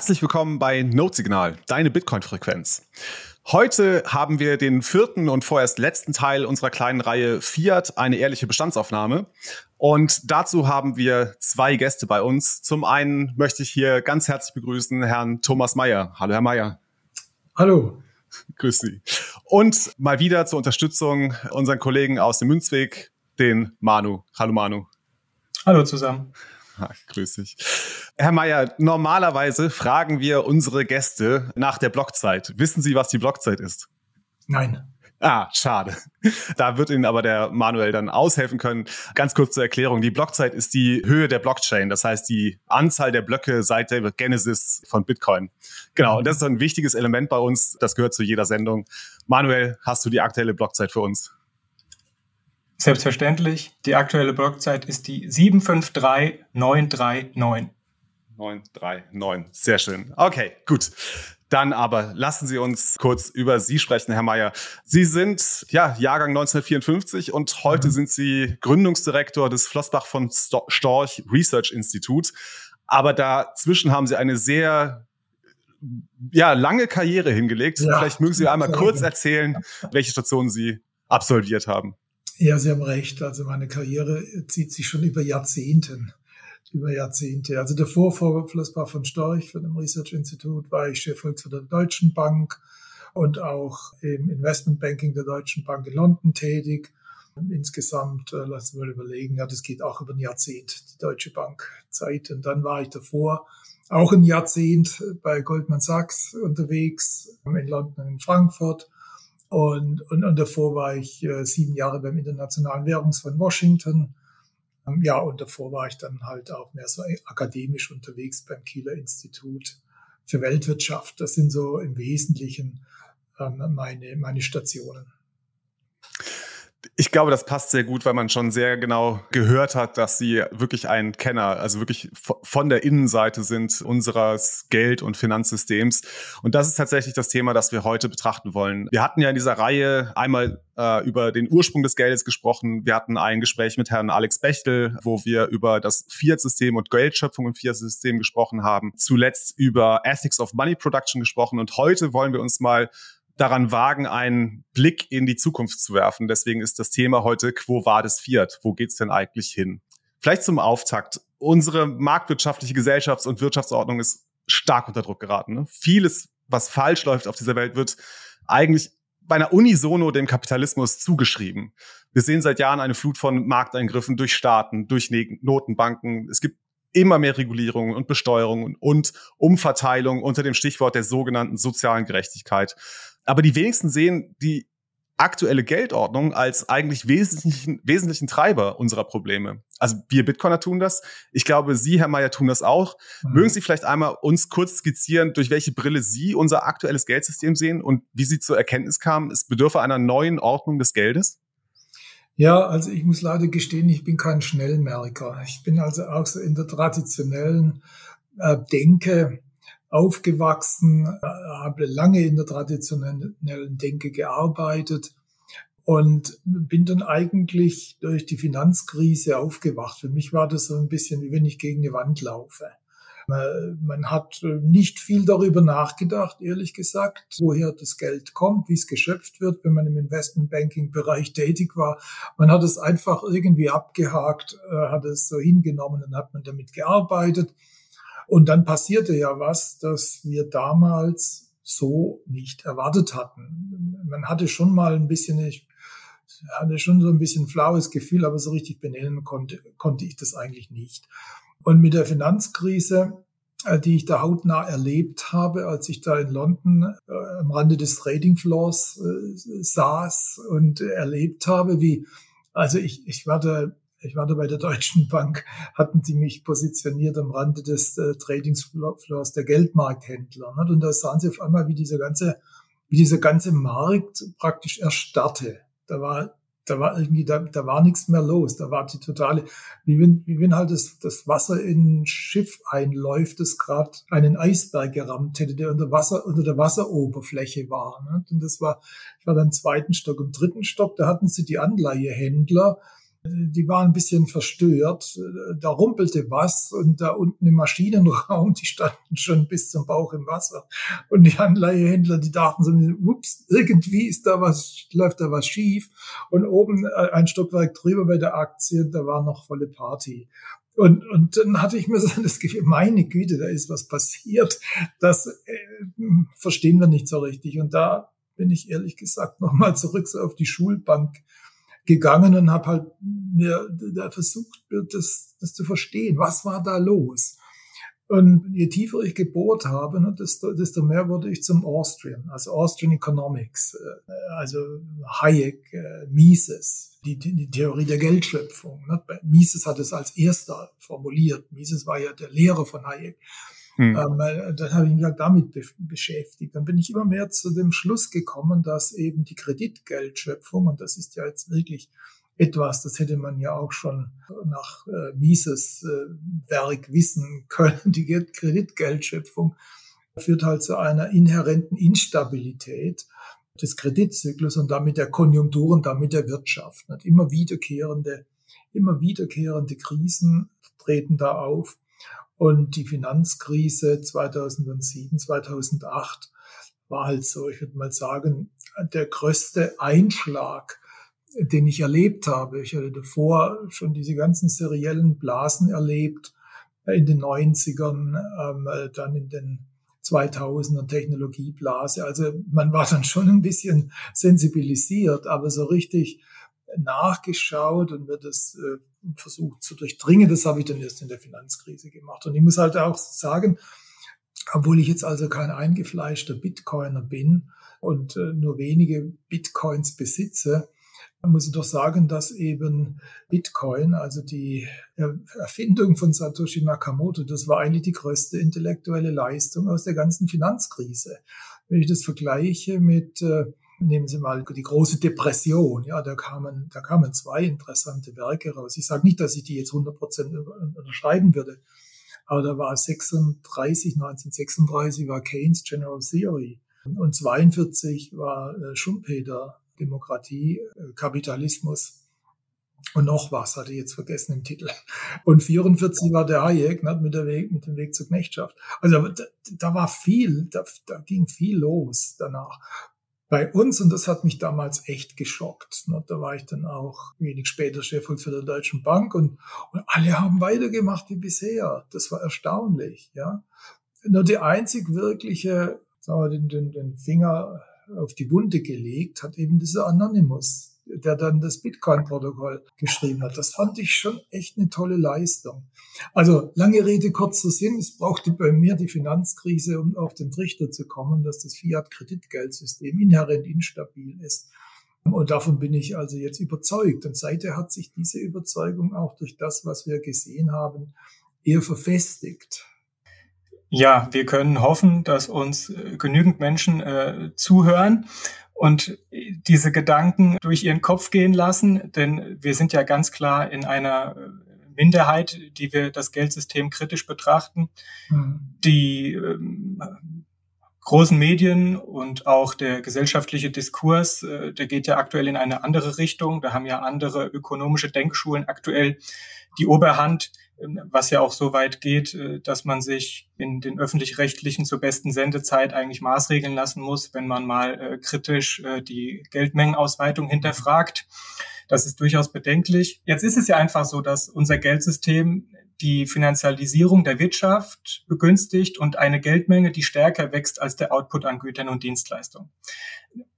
Herzlich willkommen bei Notsignal, deine Bitcoin-Frequenz. Heute haben wir den vierten und vorerst letzten Teil unserer kleinen Reihe Fiat, eine ehrliche Bestandsaufnahme. Und dazu haben wir zwei Gäste bei uns. Zum einen möchte ich hier ganz herzlich begrüßen Herrn Thomas Meyer. Hallo, Herr Meyer. Hallo. Grüß Sie. Und mal wieder zur Unterstützung unseren Kollegen aus dem Münzweg, den Manu. Hallo, Manu. Hallo zusammen. Grüß dich. Herr Mayer, normalerweise fragen wir unsere Gäste nach der Blockzeit. Wissen Sie, was die Blockzeit ist? Nein. Ah, schade. Da wird Ihnen aber der Manuel dann aushelfen können. Ganz kurz zur Erklärung. Die Blockzeit ist die Höhe der Blockchain. Das heißt, die Anzahl der Blöcke seit der Genesis von Bitcoin. Genau. Und das ist ein wichtiges Element bei uns. Das gehört zu jeder Sendung. Manuel, hast du die aktuelle Blockzeit für uns? Selbstverständlich. Die aktuelle Blockzeit ist die 753939. 939. Sehr schön. Okay, gut. Dann aber lassen Sie uns kurz über Sie sprechen, Herr Mayer. Sie sind ja Jahrgang 1954 und heute mhm. sind Sie Gründungsdirektor des Flossbach von Storch Research Institute. Aber dazwischen haben Sie eine sehr ja, lange Karriere hingelegt. Ja, Vielleicht mögen Sie einmal kurz erzählen, welche Stationen Sie absolviert haben. Ja, Sie haben recht. Also meine Karriere zieht sich schon über Jahrzehnten. Über Jahrzehnte. Also davor vor Flossbach von Storch von dem Research Institute war ich Chefvolkswirt der Deutschen Bank und auch im Investmentbanking der Deutschen Bank in London tätig. Insgesamt, äh, lassen wir mal überlegen, ja, das geht auch über ein Jahrzehnt, die Deutsche Bank Zeit. Und dann war ich davor auch ein Jahrzehnt bei Goldman Sachs unterwegs, in London, in Frankfurt und, und, und davor war ich äh, sieben Jahre beim Internationalen Währungsfonds Washington. Ähm, ja, und davor war ich dann halt auch mehr so akademisch unterwegs beim Kieler Institut für Weltwirtschaft. Das sind so im Wesentlichen ähm, meine, meine Stationen. Ich glaube, das passt sehr gut, weil man schon sehr genau gehört hat, dass Sie wirklich ein Kenner, also wirklich von der Innenseite sind unseres Geld- und Finanzsystems. Und das ist tatsächlich das Thema, das wir heute betrachten wollen. Wir hatten ja in dieser Reihe einmal äh, über den Ursprung des Geldes gesprochen. Wir hatten ein Gespräch mit Herrn Alex Bechtel, wo wir über das Fiat-System und Geldschöpfung im Fiat-System gesprochen haben. Zuletzt über Ethics of Money Production gesprochen. Und heute wollen wir uns mal daran wagen, einen Blick in die Zukunft zu werfen. Deswegen ist das Thema heute, Quo Vadis Fiat? Wo geht's denn eigentlich hin? Vielleicht zum Auftakt. Unsere marktwirtschaftliche Gesellschafts- und Wirtschaftsordnung ist stark unter Druck geraten. Ne? Vieles, was falsch läuft auf dieser Welt, wird eigentlich beinahe unisono dem Kapitalismus zugeschrieben. Wir sehen seit Jahren eine Flut von Markteingriffen durch Staaten, durch Notenbanken. Es gibt immer mehr Regulierungen und Besteuerungen und Umverteilung unter dem Stichwort der sogenannten sozialen Gerechtigkeit. Aber die wenigsten sehen die aktuelle Geldordnung als eigentlich wesentlichen, wesentlichen Treiber unserer Probleme. Also wir Bitcoiner tun das. Ich glaube, Sie, Herr Mayer, tun das auch. Mhm. Mögen Sie vielleicht einmal uns kurz skizzieren, durch welche Brille Sie unser aktuelles Geldsystem sehen und wie Sie zur Erkenntnis kamen, es bedürfe einer neuen Ordnung des Geldes? Ja, also ich muss leider gestehen, ich bin kein Schnellmerker. Ich bin also auch so in der traditionellen äh, Denke aufgewachsen, äh, habe lange in der traditionellen Denke gearbeitet und bin dann eigentlich durch die Finanzkrise aufgewacht. Für mich war das so ein bisschen, wie wenn ich gegen eine Wand laufe. Man hat nicht viel darüber nachgedacht, ehrlich gesagt, woher das Geld kommt, wie es geschöpft wird, wenn man im Investmentbanking-Bereich tätig war. Man hat es einfach irgendwie abgehakt, äh, hat es so hingenommen und hat man damit gearbeitet. Und dann passierte ja was, das wir damals so nicht erwartet hatten. Man hatte schon mal ein bisschen, ich hatte schon so ein bisschen flaues Gefühl, aber so richtig benennen konnte, konnte ich das eigentlich nicht. Und mit der Finanzkrise, äh, die ich da hautnah erlebt habe, als ich da in London äh, am Rande des Trading Floors äh, saß und erlebt habe, wie, also ich, ich war da ich war da bei der Deutschen Bank, hatten die mich positioniert am Rande des äh, Tradingsfloors der Geldmarkthändler. Ne? Und da sahen sie auf einmal, wie dieser ganze, wie dieser ganze Markt praktisch erstarrte. Da war, da war irgendwie, da, da war nichts mehr los. Da war die totale, wie wenn, wie wenn halt das, das Wasser in ein Schiff einläuft, das gerade einen Eisberg gerammt hätte, der unter Wasser, unter der Wasseroberfläche war. Ne? Und das war, ich war dann im zweiten Stock. Im dritten Stock, da hatten sie die Anleihehändler, die waren ein bisschen verstört. Da rumpelte was und da unten im Maschinenraum, die standen schon bis zum Bauch im Wasser. Und die Anleihehändler, die dachten so, ups, irgendwie ist da was, läuft da was schief. Und oben äh, ein Stockwerk drüber bei der Aktie, da war noch volle Party. Und, und dann hatte ich mir so das Gefühl, meine Güte, da ist was passiert. Das äh, verstehen wir nicht so richtig. Und da bin ich ehrlich gesagt nochmal zurück so auf die Schulbank gegangen und habe halt mir da versucht, das, das zu verstehen. Was war da los? Und je tiefer ich gebohrt habe, ne, desto, desto mehr wurde ich zum Austrian, also Austrian Economics, äh, also Hayek, äh, Mises, die, die Theorie der Geldschöpfung. Ne. Mises hat es als erster formuliert. Mises war ja der Lehrer von Hayek. Hm. Ähm, äh, dann habe ich mich halt damit be beschäftigt. Dann bin ich immer mehr zu dem Schluss gekommen, dass eben die Kreditgeldschöpfung, und das ist ja jetzt wirklich etwas, das hätte man ja auch schon nach äh, Mises äh, Werk wissen können, die Kreditgeldschöpfung führt halt zu einer inhärenten Instabilität des Kreditzyklus und damit der Konjunktur und damit der Wirtschaft. Immer wiederkehrende, immer wiederkehrende Krisen treten da auf. Und die Finanzkrise 2007, 2008 war halt so, ich würde mal sagen, der größte Einschlag, den ich erlebt habe. Ich hatte davor schon diese ganzen seriellen Blasen erlebt, in den 90ern, ähm, dann in den 2000er Technologieblase. Also man war dann schon ein bisschen sensibilisiert, aber so richtig nachgeschaut und wird das äh, versucht zu durchdringen. Das habe ich dann erst in der Finanzkrise gemacht. Und ich muss halt auch sagen, obwohl ich jetzt also kein eingefleischter Bitcoiner bin und äh, nur wenige Bitcoins besitze, muss ich doch sagen, dass eben Bitcoin, also die Erfindung von Satoshi Nakamoto, das war eigentlich die größte intellektuelle Leistung aus der ganzen Finanzkrise. Wenn ich das vergleiche mit äh, Nehmen Sie mal die große Depression. Ja, da kamen, da kamen zwei interessante Werke raus. Ich sage nicht, dass ich die jetzt 100 Prozent unterschreiben würde, aber da war 36, 1936 war Keynes General Theory und 42 war äh, Schumpeter Demokratie, äh, Kapitalismus und noch was, hatte ich jetzt vergessen im Titel. Und 44 war der Hayek ne, mit, der Weg, mit dem Weg zur Knechtschaft. Also da, da war viel, da, da ging viel los danach bei uns, und das hat mich damals echt geschockt. Ne? Da war ich dann auch wenig später Chefvolkswirt der Deutschen Bank und, und alle haben weitergemacht wie bisher. Das war erstaunlich, ja. Nur die einzig wirkliche, sagen wir, den, den, den Finger auf die Wunde gelegt hat eben dieser Anonymous der dann das Bitcoin-Protokoll geschrieben hat. Das fand ich schon echt eine tolle Leistung. Also lange Rede, kurzer Sinn. Es brauchte bei mir die Finanzkrise, um auf den Trichter zu kommen, dass das Fiat-Kreditgeldsystem inhärent instabil ist. Und davon bin ich also jetzt überzeugt. Und seither hat sich diese Überzeugung auch durch das, was wir gesehen haben, eher verfestigt. Ja, wir können hoffen, dass uns äh, genügend Menschen äh, zuhören und diese Gedanken durch ihren Kopf gehen lassen, denn wir sind ja ganz klar in einer äh, Minderheit, die wir das Geldsystem kritisch betrachten. Mhm. Die ähm, großen Medien und auch der gesellschaftliche Diskurs, äh, der geht ja aktuell in eine andere Richtung. Da haben ja andere ökonomische Denkschulen aktuell die Oberhand. Ähm, was ja auch so weit geht, äh, dass man sich in den öffentlich-rechtlichen zur besten Sendezeit eigentlich maßregeln lassen muss, wenn man mal äh, kritisch äh, die Geldmengenausweitung hinterfragt. Das ist durchaus bedenklich. Jetzt ist es ja einfach so, dass unser Geldsystem die Finanzialisierung der Wirtschaft begünstigt und eine Geldmenge, die stärker wächst als der Output an Gütern und Dienstleistungen.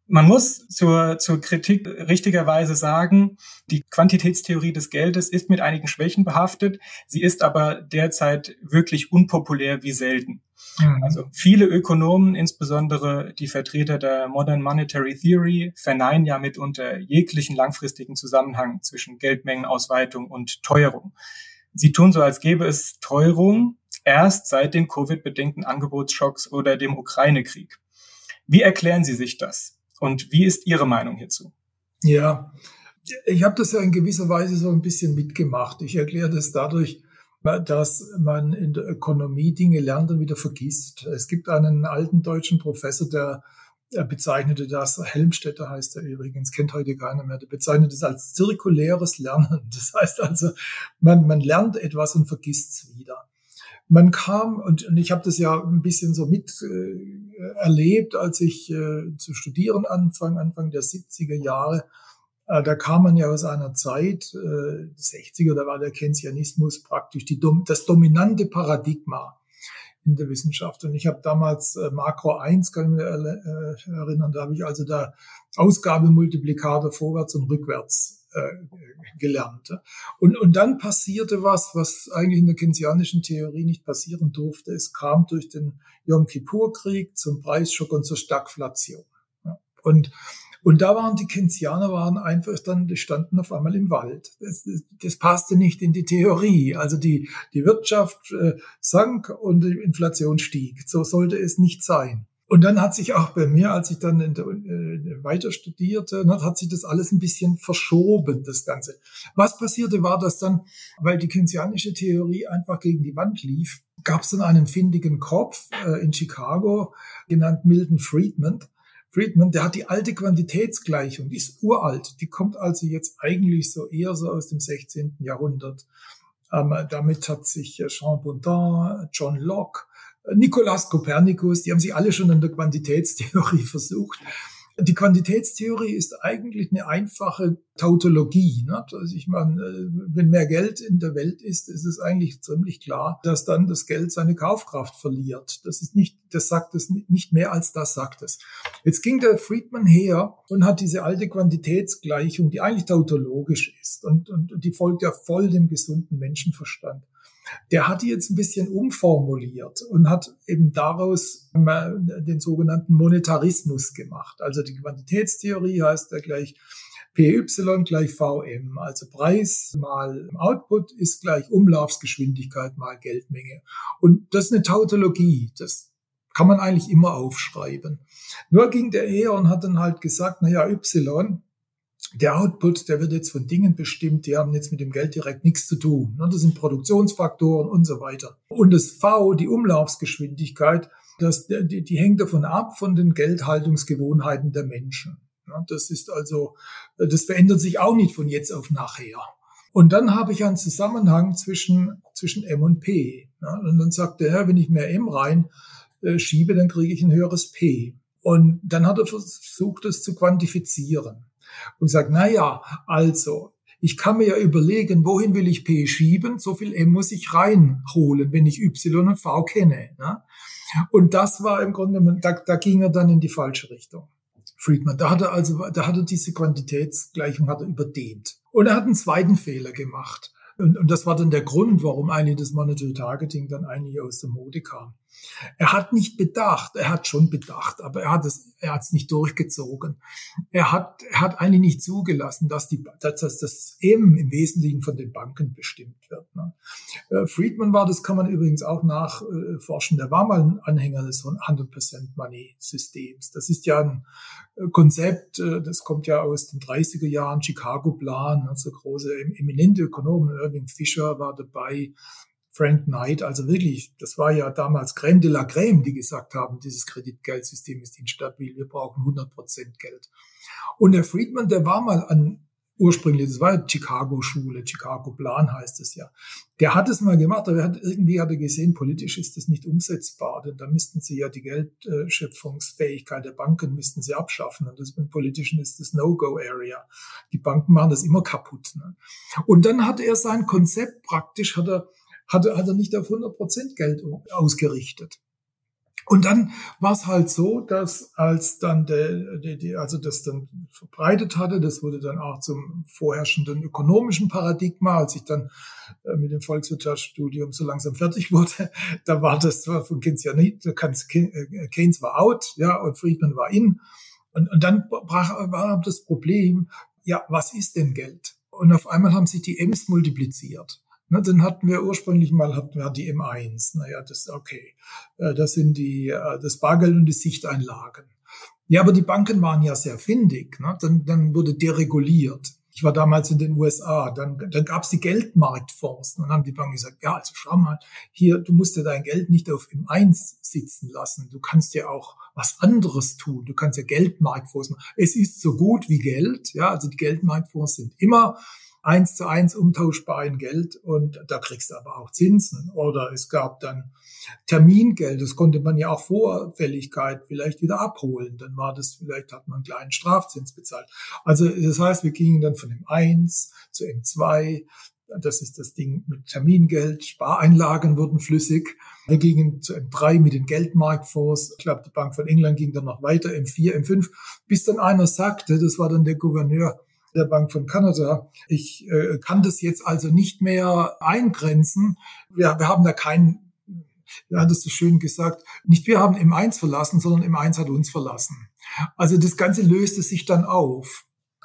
Man muss zur, zur Kritik richtigerweise sagen, die Quantitätstheorie des Geldes ist mit einigen Schwächen behaftet. Sie ist aber derzeit wirklich unpopulär wie selten. Mhm. Also viele Ökonomen, insbesondere die Vertreter der Modern Monetary Theory, verneinen ja mitunter jeglichen langfristigen Zusammenhang zwischen Geldmengenausweitung und Teuerung. Sie tun so, als gäbe es Teuerung erst seit den Covid-bedingten Angebotsschocks oder dem Ukraine-Krieg. Wie erklären Sie sich das? Und wie ist Ihre Meinung hierzu? Ja, ich habe das ja in gewisser Weise so ein bisschen mitgemacht. Ich erkläre das dadurch, dass man in der Ökonomie Dinge lernt und wieder vergisst. Es gibt einen alten deutschen Professor, der er bezeichnete das, Helmstädter heißt er übrigens, kennt heute keiner mehr, der bezeichnet es als zirkuläres Lernen. Das heißt also, man, man lernt etwas und vergisst es wieder. Man kam, und, und ich habe das ja ein bisschen so mit äh, erlebt, als ich äh, zu studieren anfang, Anfang der 70er Jahre, äh, da kam man ja aus einer Zeit, äh, 60er, da war der Keynesianismus praktisch die, das dominante Paradigma in der Wissenschaft. Und ich habe damals äh, Makro 1, kann ich mir äh, erinnern, da habe ich also da Ausgabemultiplikator vorwärts und rückwärts äh, gelernt. Und, und dann passierte was, was eigentlich in der keynesianischen Theorie nicht passieren durfte. Es kam durch den Yom Kippur-Krieg zum Preisschock und zur Stagflation. Und und da waren die Keynesianer waren einfach dann, die standen auf einmal im Wald. Das, das passte nicht in die Theorie. Also die, die Wirtschaft äh, sank und die Inflation stieg. So sollte es nicht sein. Und dann hat sich auch bei mir, als ich dann der, äh, weiter studierte, ne, hat sich das alles ein bisschen verschoben, das Ganze. Was passierte war, dass dann, weil die keynesianische Theorie einfach gegen die Wand lief, gab es dann einen findigen Kopf äh, in Chicago, genannt Milton Friedman, Friedman, der hat die alte Quantitätsgleichung, die ist uralt, die kommt also jetzt eigentlich so eher so aus dem 16. Jahrhundert. Ähm, damit hat sich äh, Jean Baudin, John Locke, Nikolaus Kopernikus, die haben sich alle schon in der Quantitätstheorie versucht. Die Quantitätstheorie ist eigentlich eine einfache Tautologie. Ne? Also ich meine, äh, wenn mehr Geld in der Welt ist, ist es eigentlich ziemlich klar, dass dann das Geld seine Kaufkraft verliert. Das ist nicht, das sagt es nicht mehr als das sagt es. Jetzt ging der Friedman her und hat diese alte Quantitätsgleichung, die eigentlich tautologisch ist und, und die folgt ja voll dem gesunden Menschenverstand der hat die jetzt ein bisschen umformuliert und hat eben daraus den sogenannten Monetarismus gemacht. Also die Quantitätstheorie heißt ja gleich PY gleich VM, also Preis mal Output ist gleich Umlaufsgeschwindigkeit mal Geldmenge. Und das ist eine Tautologie, das kann man eigentlich immer aufschreiben. Nur ging der her und hat dann halt gesagt, na ja, Y der Output, der wird jetzt von Dingen bestimmt, die haben jetzt mit dem Geld direkt nichts zu tun. Das sind Produktionsfaktoren und so weiter. Und das V, die Umlaufsgeschwindigkeit, das, die, die hängt davon ab von den Geldhaltungsgewohnheiten der Menschen. Das ist also, das verändert sich auch nicht von jetzt auf nachher. Und dann habe ich einen Zusammenhang zwischen, zwischen M und P. Und dann sagt der Herr, wenn ich mehr M rein äh, schiebe, dann kriege ich ein höheres P. Und dann hat er versucht, das zu quantifizieren und sagt, na ja, also, ich kann mir ja überlegen, wohin will ich P schieben? So viel M muss ich reinholen, wenn ich Y und V kenne. Ne? Und das war im Grunde, da, da ging er dann in die falsche Richtung. Friedman, da hat er also, da hat er diese Quantitätsgleichung hat er überdehnt. Und er hat einen zweiten Fehler gemacht. Und, und das war dann der Grund, warum eigentlich das Monetary Targeting dann eigentlich aus der Mode kam. Er hat nicht bedacht, er hat schon bedacht, aber er hat es, er hat es nicht durchgezogen. Er hat, er hat eigentlich nicht zugelassen, dass die, dass, das M im Wesentlichen von den Banken bestimmt wird. Ne? Äh, Friedman war, das kann man übrigens auch nachforschen, der war mal ein Anhänger des 100% Money Systems. Das ist ja ein äh, Konzept, äh, das kommt ja aus den 30er Jahren, Chicago Plan, also große eminente Ökonomen, Irving Fisher war dabei, Frank Knight, also wirklich, das war ja damals Crème de la Crème, die gesagt haben, dieses Kreditgeldsystem ist instabil, wir brauchen 100 Prozent Geld. Und der Friedman, der war mal an ursprünglich, das war Chicago-Schule, Chicago-Plan heißt es ja. Der hat es mal gemacht, aber er hat, irgendwie hat er gesehen, politisch ist das nicht umsetzbar, denn da müssten sie ja die Geldschöpfungsfähigkeit der Banken müssten sie abschaffen und das im Politischen ist das No-Go-Area. Die Banken machen das immer kaputt. Ne? Und dann hat er sein Konzept praktisch, hat er hat, hat er nicht auf 100 Prozent Geld ausgerichtet. Und dann war es halt so, dass als dann der, der, der, also das dann verbreitet hatte, das wurde dann auch zum vorherrschenden ökonomischen Paradigma, als ich dann äh, mit dem Volkswirtschaftsstudium so langsam fertig wurde, da war das zwar von Keynes ja nicht, äh, Keynes war out, ja, und Friedman war in. Und, und dann war das Problem, ja, was ist denn Geld? Und auf einmal haben sich die M's multipliziert. Na, dann hatten wir ursprünglich mal hatten wir die M1. Naja, das okay. Äh, das sind die äh, das Bargeld und die Sichteinlagen. Ja, aber die Banken waren ja sehr findig. Ne? Dann, dann wurde dereguliert. Ich war damals in den USA, dann, dann gab es die Geldmarktfonds. Dann haben die Banken gesagt, ja, also schau mal, hier, du musst ja dein Geld nicht auf im Eins sitzen lassen. Du kannst ja auch was anderes tun. Du kannst ja Geldmarktfonds machen. Es ist so gut wie Geld. Ja, also die Geldmarktfonds sind immer eins zu eins umtauschbar in Geld und da kriegst du aber auch Zinsen. Oder es gab dann Termingeld, das konnte man ja auch vor Fälligkeit vielleicht wieder abholen. Dann war das, vielleicht hat man einen kleinen Strafzins bezahlt. Also das heißt, wir gingen dann von M1 zu M2. Das ist das Ding mit Termingeld. Spareinlagen wurden flüssig. Wir gingen zu M3 mit den Geldmarktfonds. Ich glaube, die Bank von England ging dann noch weiter, M4, M5, bis dann einer sagte, das war dann der Gouverneur, der Bank von Kanada. Ich äh, kann das jetzt also nicht mehr eingrenzen. Wir, wir haben da keinen, er hat es so schön gesagt, nicht wir haben M1 verlassen, sondern M1 hat uns verlassen. Also das Ganze löste sich dann auf.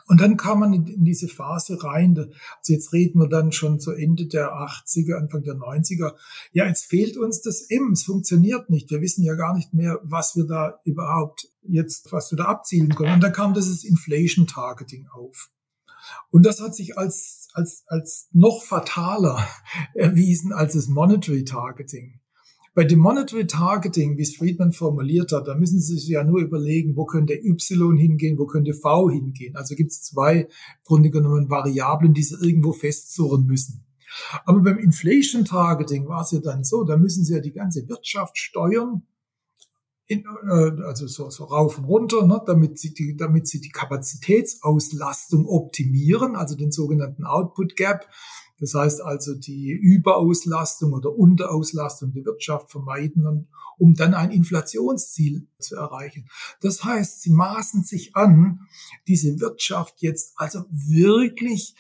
Und dann kam man in, diese Phase rein. Also jetzt reden wir dann schon zu Ende der 80er, Anfang der 90er. Ja, jetzt fehlt uns das M. Es funktioniert nicht. Wir wissen ja gar nicht mehr, was wir da überhaupt jetzt, was wir da abzielen können. Und dann kam dieses Inflation Targeting auf. Und das hat sich als, als, als noch fataler erwiesen als das Monetary Targeting. Bei dem Monetary Targeting, wie es Friedman formuliert hat, da müssen Sie sich ja nur überlegen, wo könnte Y hingehen, wo könnte V hingehen. Also gibt es zwei, im Grunde genommen, Variablen, die Sie irgendwo festzurren müssen. Aber beim Inflation Targeting war es ja dann so, da müssen Sie ja die ganze Wirtschaft steuern in, äh, also so, so rauf und runter, ne, damit, sie die, damit sie die Kapazitätsauslastung optimieren, also den sogenannten Output Gap. Das heißt also die Überauslastung oder Unterauslastung der Wirtschaft vermeiden, um dann ein Inflationsziel zu erreichen. Das heißt, sie maßen sich an, diese Wirtschaft jetzt also wirklich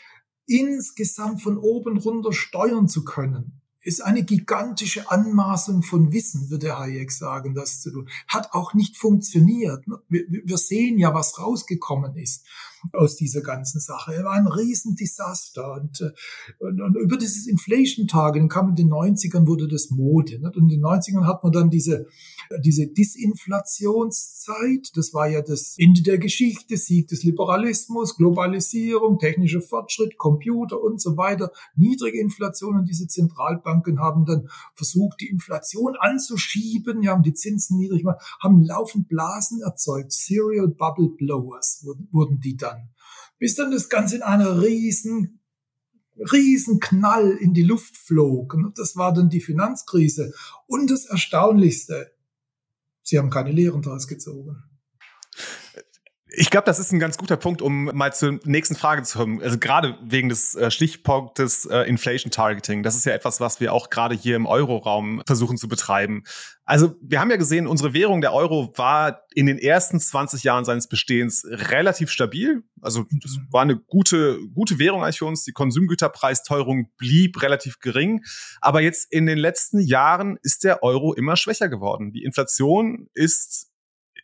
insgesamt von oben runter steuern zu können ist eine gigantische Anmaßung von Wissen, würde Hayek sagen, das zu tun. Hat auch nicht funktioniert. Wir, sehen ja, was rausgekommen ist aus dieser ganzen Sache. Er war ein Riesendesaster. Und, äh, und, und über dieses Inflation-Targeting kam in den 90ern, wurde das Mode. Nicht? Und in den 90ern hat man dann diese, diese Disinflationszeit. Das war ja das Ende der Geschichte, Sieg des Liberalismus, Globalisierung, technischer Fortschritt, Computer und so weiter. Niedrige Inflation und diese Zentralbanken haben dann versucht, die Inflation anzuschieben, ja, haben die Zinsen niedrig gemacht, haben laufend Blasen erzeugt. Serial Bubble Blowers wurden, die dann. Bis dann das Ganze in einer riesen, riesen Knall in die Luft flog. Und das war dann die Finanzkrise. Und das Erstaunlichste, sie haben keine Lehren daraus gezogen. Ich glaube, das ist ein ganz guter Punkt, um mal zur nächsten Frage zu kommen. Also gerade wegen des äh, Stichpunktes äh, Inflation Targeting. Das ist ja etwas, was wir auch gerade hier im Euroraum versuchen zu betreiben. Also wir haben ja gesehen, unsere Währung, der Euro, war in den ersten 20 Jahren seines Bestehens relativ stabil. Also das war eine gute, gute Währung eigentlich für uns. Die Konsumgüterpreisteuerung blieb relativ gering. Aber jetzt in den letzten Jahren ist der Euro immer schwächer geworden. Die Inflation ist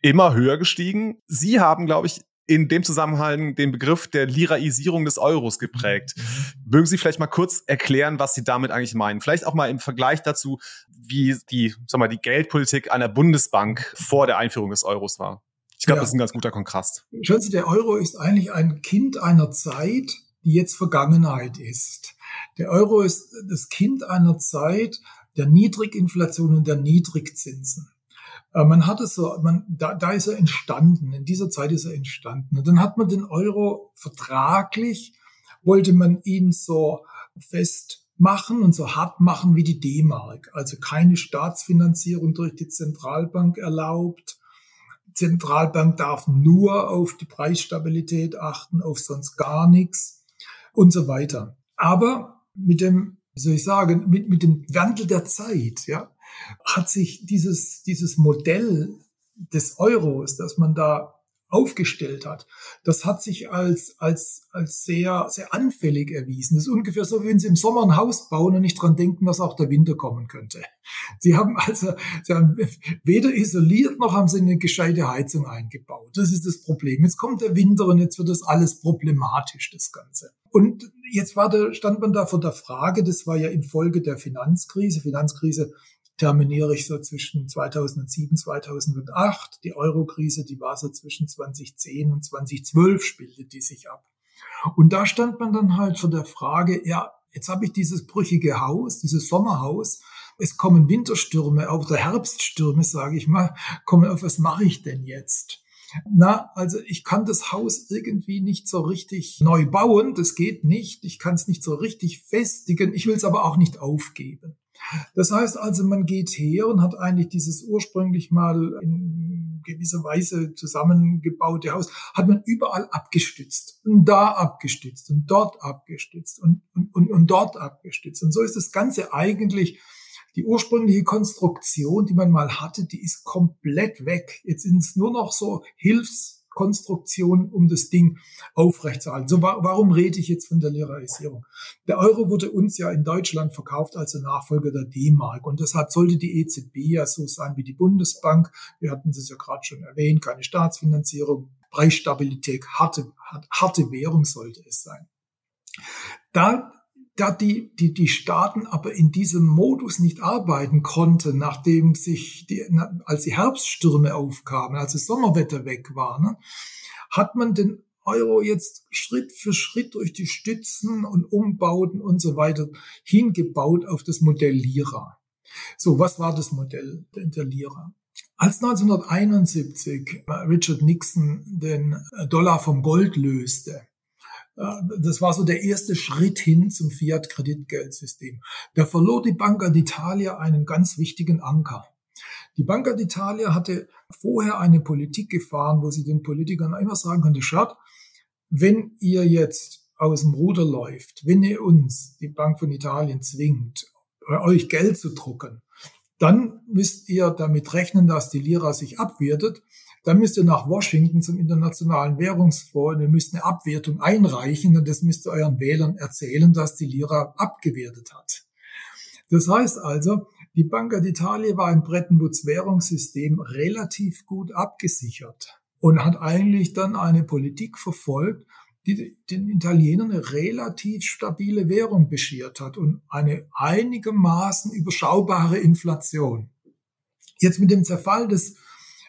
immer höher gestiegen. Sie haben, glaube ich, in dem Zusammenhang den Begriff der Liraisierung des Euros geprägt. Mhm. Mögen Sie vielleicht mal kurz erklären, was Sie damit eigentlich meinen? Vielleicht auch mal im Vergleich dazu, wie die, sag mal, die Geldpolitik einer Bundesbank vor der Einführung des Euros war. Ich glaube, ja. das ist ein ganz guter Kontrast. Schauen Sie, der Euro ist eigentlich ein Kind einer Zeit, die jetzt Vergangenheit ist. Der Euro ist das Kind einer Zeit der Niedriginflation und der Niedrigzinsen. Äh, man hat es so, man, da, da ist er entstanden, in dieser Zeit ist er entstanden. Und dann hat man den Euro vertraglich, wollte man ihn so fest machen und so hart machen wie die D-Mark. Also keine Staatsfinanzierung durch die Zentralbank erlaubt. Zentralbank darf nur auf die Preisstabilität achten, auf sonst gar nichts und so weiter. Aber mit dem, wie soll ich sagen, mit, mit dem Wandel der Zeit, ja, hat sich dieses, dieses Modell des Euros, das man da aufgestellt hat, das hat sich als, als, als sehr, sehr anfällig erwiesen. Das ist ungefähr so, wie wenn Sie im Sommer ein Haus bauen und nicht dran denken, dass auch der Winter kommen könnte. Sie haben also, Sie haben weder isoliert noch haben Sie eine gescheite Heizung eingebaut. Das ist das Problem. Jetzt kommt der Winter und jetzt wird das alles problematisch, das Ganze. Und jetzt war da, stand man da vor der Frage, das war ja infolge der Finanzkrise. Finanzkrise terminiere ich so zwischen 2007, 2008. Die Eurokrise, die war so zwischen 2010 und 2012 spielte die sich ab. Und da stand man dann halt vor der Frage, ja, jetzt habe ich dieses brüchige Haus, dieses Sommerhaus, es kommen Winterstürme, auch der Herbststürme, sage ich mal, kommen auf, was mache ich denn jetzt? Na, also ich kann das Haus irgendwie nicht so richtig neu bauen, das geht nicht. Ich kann es nicht so richtig festigen, ich will es aber auch nicht aufgeben. Das heißt also, man geht her und hat eigentlich dieses ursprünglich mal in gewisser Weise zusammengebaute Haus, hat man überall abgestützt und da abgestützt und dort abgestützt und, und, und, und dort abgestützt. Und so ist das Ganze eigentlich die ursprüngliche Konstruktion, die man mal hatte, die ist komplett weg. Jetzt sind es nur noch so Hilfskonstruktionen, um das Ding aufrechtzuerhalten. So, warum rede ich jetzt von der Liraisierung? Der Euro wurde uns ja in Deutschland verkauft als der Nachfolger der D-Mark und deshalb sollte die EZB ja so sein wie die Bundesbank. Wir hatten es ja gerade schon erwähnt, keine Staatsfinanzierung, Preisstabilität, harte, harte Währung sollte es sein. Da da die, die, die Staaten aber in diesem Modus nicht arbeiten konnten, nachdem sich die, als die Herbststürme aufkamen, als das Sommerwetter weg war, ne, hat man den Euro jetzt Schritt für Schritt durch die Stützen und Umbauten und so weiter hingebaut auf das Modell Lira. So, was war das Modell der Lira? Als 1971 Richard Nixon den Dollar vom Gold löste, das war so der erste Schritt hin zum Fiat-Kreditgeldsystem. Da verlor die Banca d'Italia einen ganz wichtigen Anker. Die Banca d'Italia hatte vorher eine Politik gefahren, wo sie den Politikern immer sagen konnte, schaut, wenn ihr jetzt aus dem Ruder läuft, wenn ihr uns, die Bank von Italien, zwingt, euch Geld zu drucken, dann müsst ihr damit rechnen, dass die Lira sich abwertet dann müsst ihr nach Washington zum Internationalen Währungsfonds und ihr müsst eine Abwertung einreichen und das müsst ihr euren Wählern erzählen, dass die Lira abgewertet hat. Das heißt also, die Banca d'Italia war im Bretton Woods Währungssystem relativ gut abgesichert und hat eigentlich dann eine Politik verfolgt, die den Italienern eine relativ stabile Währung beschert hat und eine einigermaßen überschaubare Inflation. Jetzt mit dem Zerfall des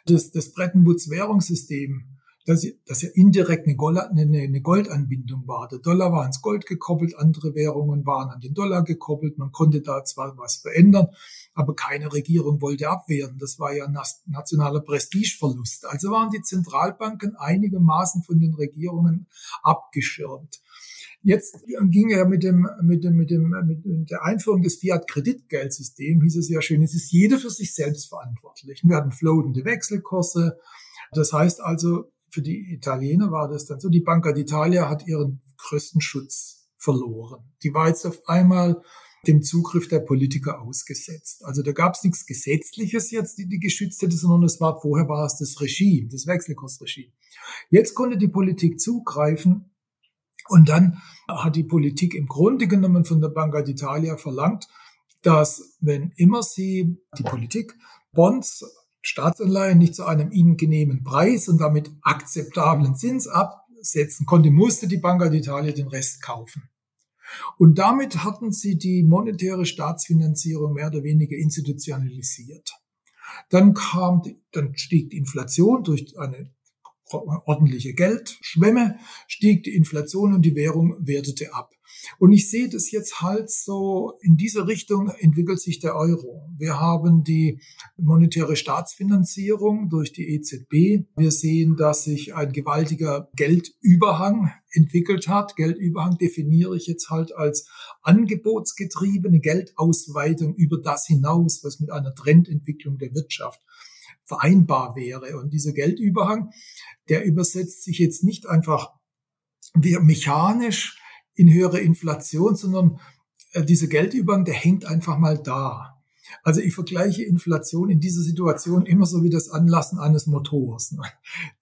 das, das Bretton Woods Währungssystem, das, das ja indirekt eine, eine, Goldanbindung war. Der Dollar war ans Gold gekoppelt, andere Währungen waren an den Dollar gekoppelt. Man konnte da zwar was verändern, aber keine Regierung wollte abwehren. Das war ja nationaler Prestigeverlust. Also waren die Zentralbanken einigermaßen von den Regierungen abgeschirmt. Jetzt ging er mit dem, mit dem, mit dem, mit der Einführung des Fiat-Kreditgeldsystems, hieß es ja schön, es ist jeder für sich selbst verantwortlich. Wir hatten floatende Wechselkurse. Das heißt also, für die Italiener war das dann so, die Banca d'Italia hat ihren größten Schutz verloren. Die war jetzt auf einmal dem Zugriff der Politiker ausgesetzt. Also da gab es nichts Gesetzliches jetzt, die die geschützt hätte, sondern es war vorher war es das Regime, das Wechselkursregime. Jetzt konnte die Politik zugreifen und dann hat die Politik im Grunde genommen von der Banca d'Italia verlangt, dass wenn immer sie, die Politik, Bonds, Staatsanleihen nicht zu einem ihnen genehmen Preis und damit akzeptablen Zins absetzen konnte, musste die Banca d'Italia den Rest kaufen. Und damit hatten sie die monetäre Staatsfinanzierung mehr oder weniger institutionalisiert. Dann kam, dann stieg die Inflation durch eine ordentliche Geldschwemme, stieg die Inflation und die Währung wertete ab. Und ich sehe das jetzt halt so, in diese Richtung entwickelt sich der Euro. Wir haben die monetäre Staatsfinanzierung durch die EZB. Wir sehen, dass sich ein gewaltiger Geldüberhang entwickelt hat. Geldüberhang definiere ich jetzt halt als angebotsgetriebene Geldausweitung über das hinaus, was mit einer Trendentwicklung der Wirtschaft vereinbar wäre. Und dieser Geldüberhang, der übersetzt sich jetzt nicht einfach mechanisch in höhere Inflation, sondern äh, dieser Geldüberhang, der hängt einfach mal da. Also ich vergleiche Inflation in dieser Situation immer so wie das Anlassen eines Motors.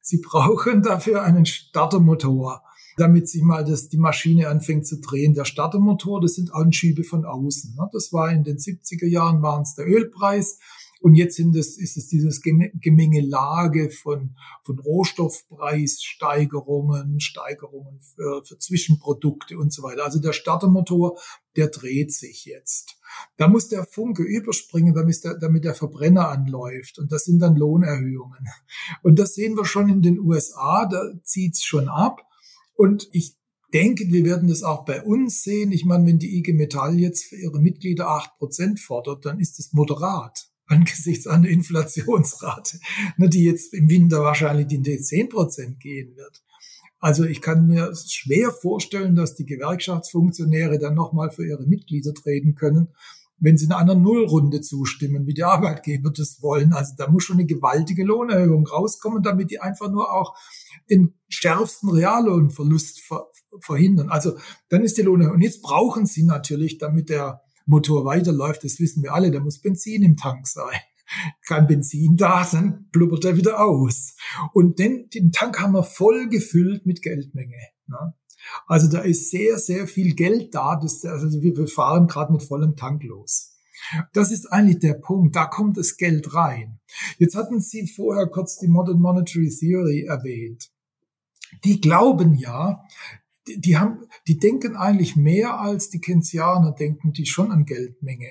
Sie brauchen dafür einen Startermotor, damit sich mal das, die Maschine anfängt zu drehen. Der Startermotor, das sind Anschübe von außen. Das war in den 70er Jahren waren es der Ölpreis. Und jetzt sind es, ist es dieses Gemengelage von, von Rohstoffpreissteigerungen, Steigerungen für, für Zwischenprodukte und so weiter. Also der Startermotor, der dreht sich jetzt. Da muss der Funke überspringen, damit der, damit der Verbrenner anläuft. Und das sind dann Lohnerhöhungen. Und das sehen wir schon in den USA, da zieht's schon ab. Und ich denke, wir werden das auch bei uns sehen. Ich meine, wenn die IG Metall jetzt für ihre Mitglieder acht Prozent fordert, dann ist es moderat angesichts einer Inflationsrate, ne, die jetzt im Winter wahrscheinlich in die zehn Prozent gehen wird. Also ich kann mir schwer vorstellen, dass die Gewerkschaftsfunktionäre dann nochmal für ihre Mitglieder treten können, wenn sie in einer Nullrunde zustimmen, wie die Arbeitgeber das wollen. Also da muss schon eine gewaltige Lohnerhöhung rauskommen, damit die einfach nur auch den schärfsten Reallohnverlust ver verhindern. Also dann ist die Lohnerhöhung. Und jetzt brauchen sie natürlich, damit der Motor weiterläuft, das wissen wir alle, da muss Benzin im Tank sein. Kein Benzin da, dann blubbert er wieder aus. Und den, den Tank haben wir voll gefüllt mit Geldmenge. Ne? Also da ist sehr, sehr viel Geld da. Das, also wir fahren gerade mit vollem Tank los. Das ist eigentlich der Punkt. Da kommt das Geld rein. Jetzt hatten Sie vorher kurz die Modern Monetary Theory erwähnt. Die glauben ja, die, die haben, die denken eigentlich mehr als die Keynesianer denken, die schon an Geldmenge,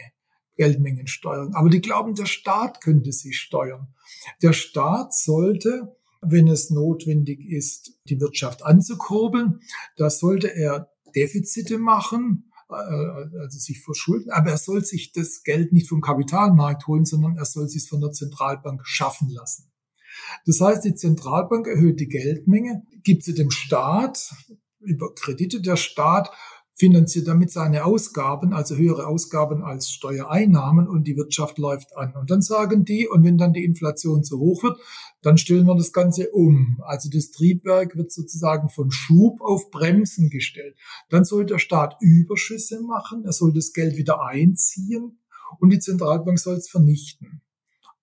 Geldmengen steuern. Aber die glauben, der Staat könnte sie steuern. Der Staat sollte, wenn es notwendig ist, die Wirtschaft anzukurbeln, da sollte er Defizite machen, äh, also sich verschulden, aber er soll sich das Geld nicht vom Kapitalmarkt holen, sondern er soll sich von der Zentralbank schaffen lassen. Das heißt, die Zentralbank erhöht die Geldmenge, gibt sie dem Staat, über Kredite. Der Staat finanziert damit seine Ausgaben, also höhere Ausgaben als Steuereinnahmen und die Wirtschaft läuft an. Und dann sagen die, und wenn dann die Inflation zu hoch wird, dann stellen wir das Ganze um. Also das Triebwerk wird sozusagen von Schub auf Bremsen gestellt. Dann soll der Staat Überschüsse machen, er soll das Geld wieder einziehen und die Zentralbank soll es vernichten.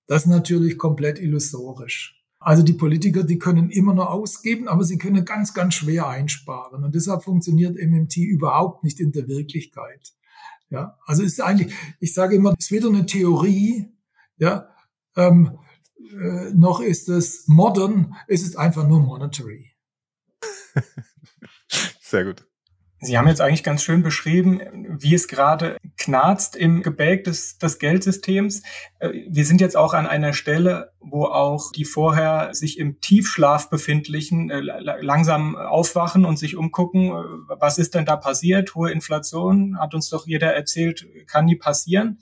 Das ist natürlich komplett illusorisch. Also die Politiker, die können immer nur ausgeben, aber sie können ganz, ganz schwer einsparen. Und deshalb funktioniert MMT überhaupt nicht in der Wirklichkeit. Ja, also ist eigentlich, ich sage immer, ist weder eine Theorie, ja, ähm, äh, noch ist es modern, es ist einfach nur monetary. Sehr gut. Sie haben jetzt eigentlich ganz schön beschrieben, wie es gerade knarzt im Gebälk des, des Geldsystems. Äh, wir sind jetzt auch an einer Stelle, wo auch die vorher sich im Tiefschlaf befindlichen äh, langsam aufwachen und sich umgucken, äh, was ist denn da passiert? Hohe Inflation, hat uns doch jeder erzählt, kann nie passieren.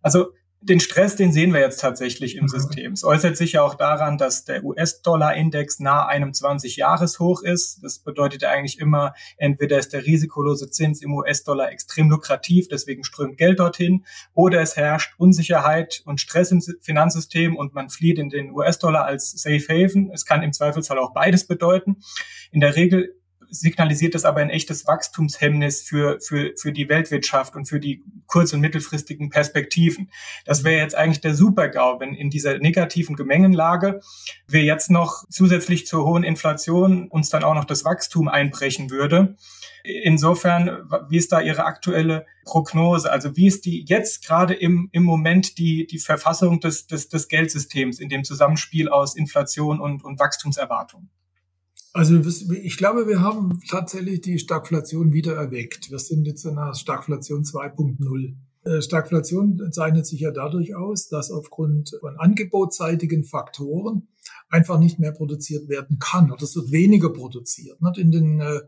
Also den Stress, den sehen wir jetzt tatsächlich im mhm. System. Es äußert sich ja auch daran, dass der US-Dollar-Index nahe einem 20-Jahres-Hoch ist. Das bedeutet eigentlich immer, entweder ist der risikolose Zins im US-Dollar extrem lukrativ, deswegen strömt Geld dorthin, oder es herrscht Unsicherheit und Stress im Finanzsystem und man flieht in den US-Dollar als Safe Haven. Es kann im Zweifelsfall auch beides bedeuten. In der Regel signalisiert das aber ein echtes Wachstumshemmnis für, für, für die Weltwirtschaft und für die kurz- und mittelfristigen Perspektiven. Das wäre jetzt eigentlich der Super-GAU, wenn in dieser negativen Gemengenlage wir jetzt noch zusätzlich zur hohen Inflation uns dann auch noch das Wachstum einbrechen würde. Insofern, wie ist da Ihre aktuelle Prognose? Also wie ist die jetzt gerade im, im Moment die, die Verfassung des, des, des Geldsystems in dem Zusammenspiel aus Inflation und, und Wachstumserwartung? Also ich glaube, wir haben tatsächlich die Stagflation wieder erweckt. Wir sind jetzt in einer Stagflation 2.0. Äh, Stagflation zeichnet sich ja dadurch aus, dass aufgrund von angebotsseitigen Faktoren einfach nicht mehr produziert werden kann oder es wird weniger produziert. In den äh,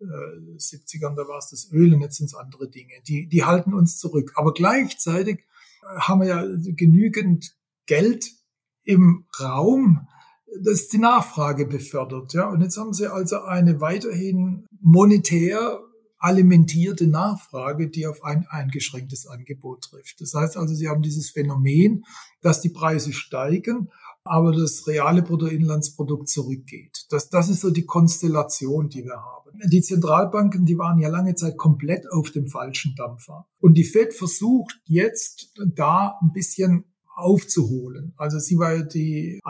70ern, äh, da war es das Öl und jetzt sind es andere Dinge. Die, die halten uns zurück. Aber gleichzeitig äh, haben wir ja genügend Geld im Raum, das die Nachfrage befördert. Ja, und jetzt haben sie also eine weiterhin monetär alimentierte Nachfrage, die auf ein eingeschränktes Angebot trifft. Das heißt also, sie haben dieses Phänomen, dass die Preise steigen, aber das reale Bruttoinlandsprodukt zurückgeht. Das, das ist so die Konstellation, die wir haben. Die Zentralbanken, die waren ja lange Zeit komplett auf dem falschen Dampfer. Und die Fed versucht jetzt da ein bisschen aufzuholen. Also sie war die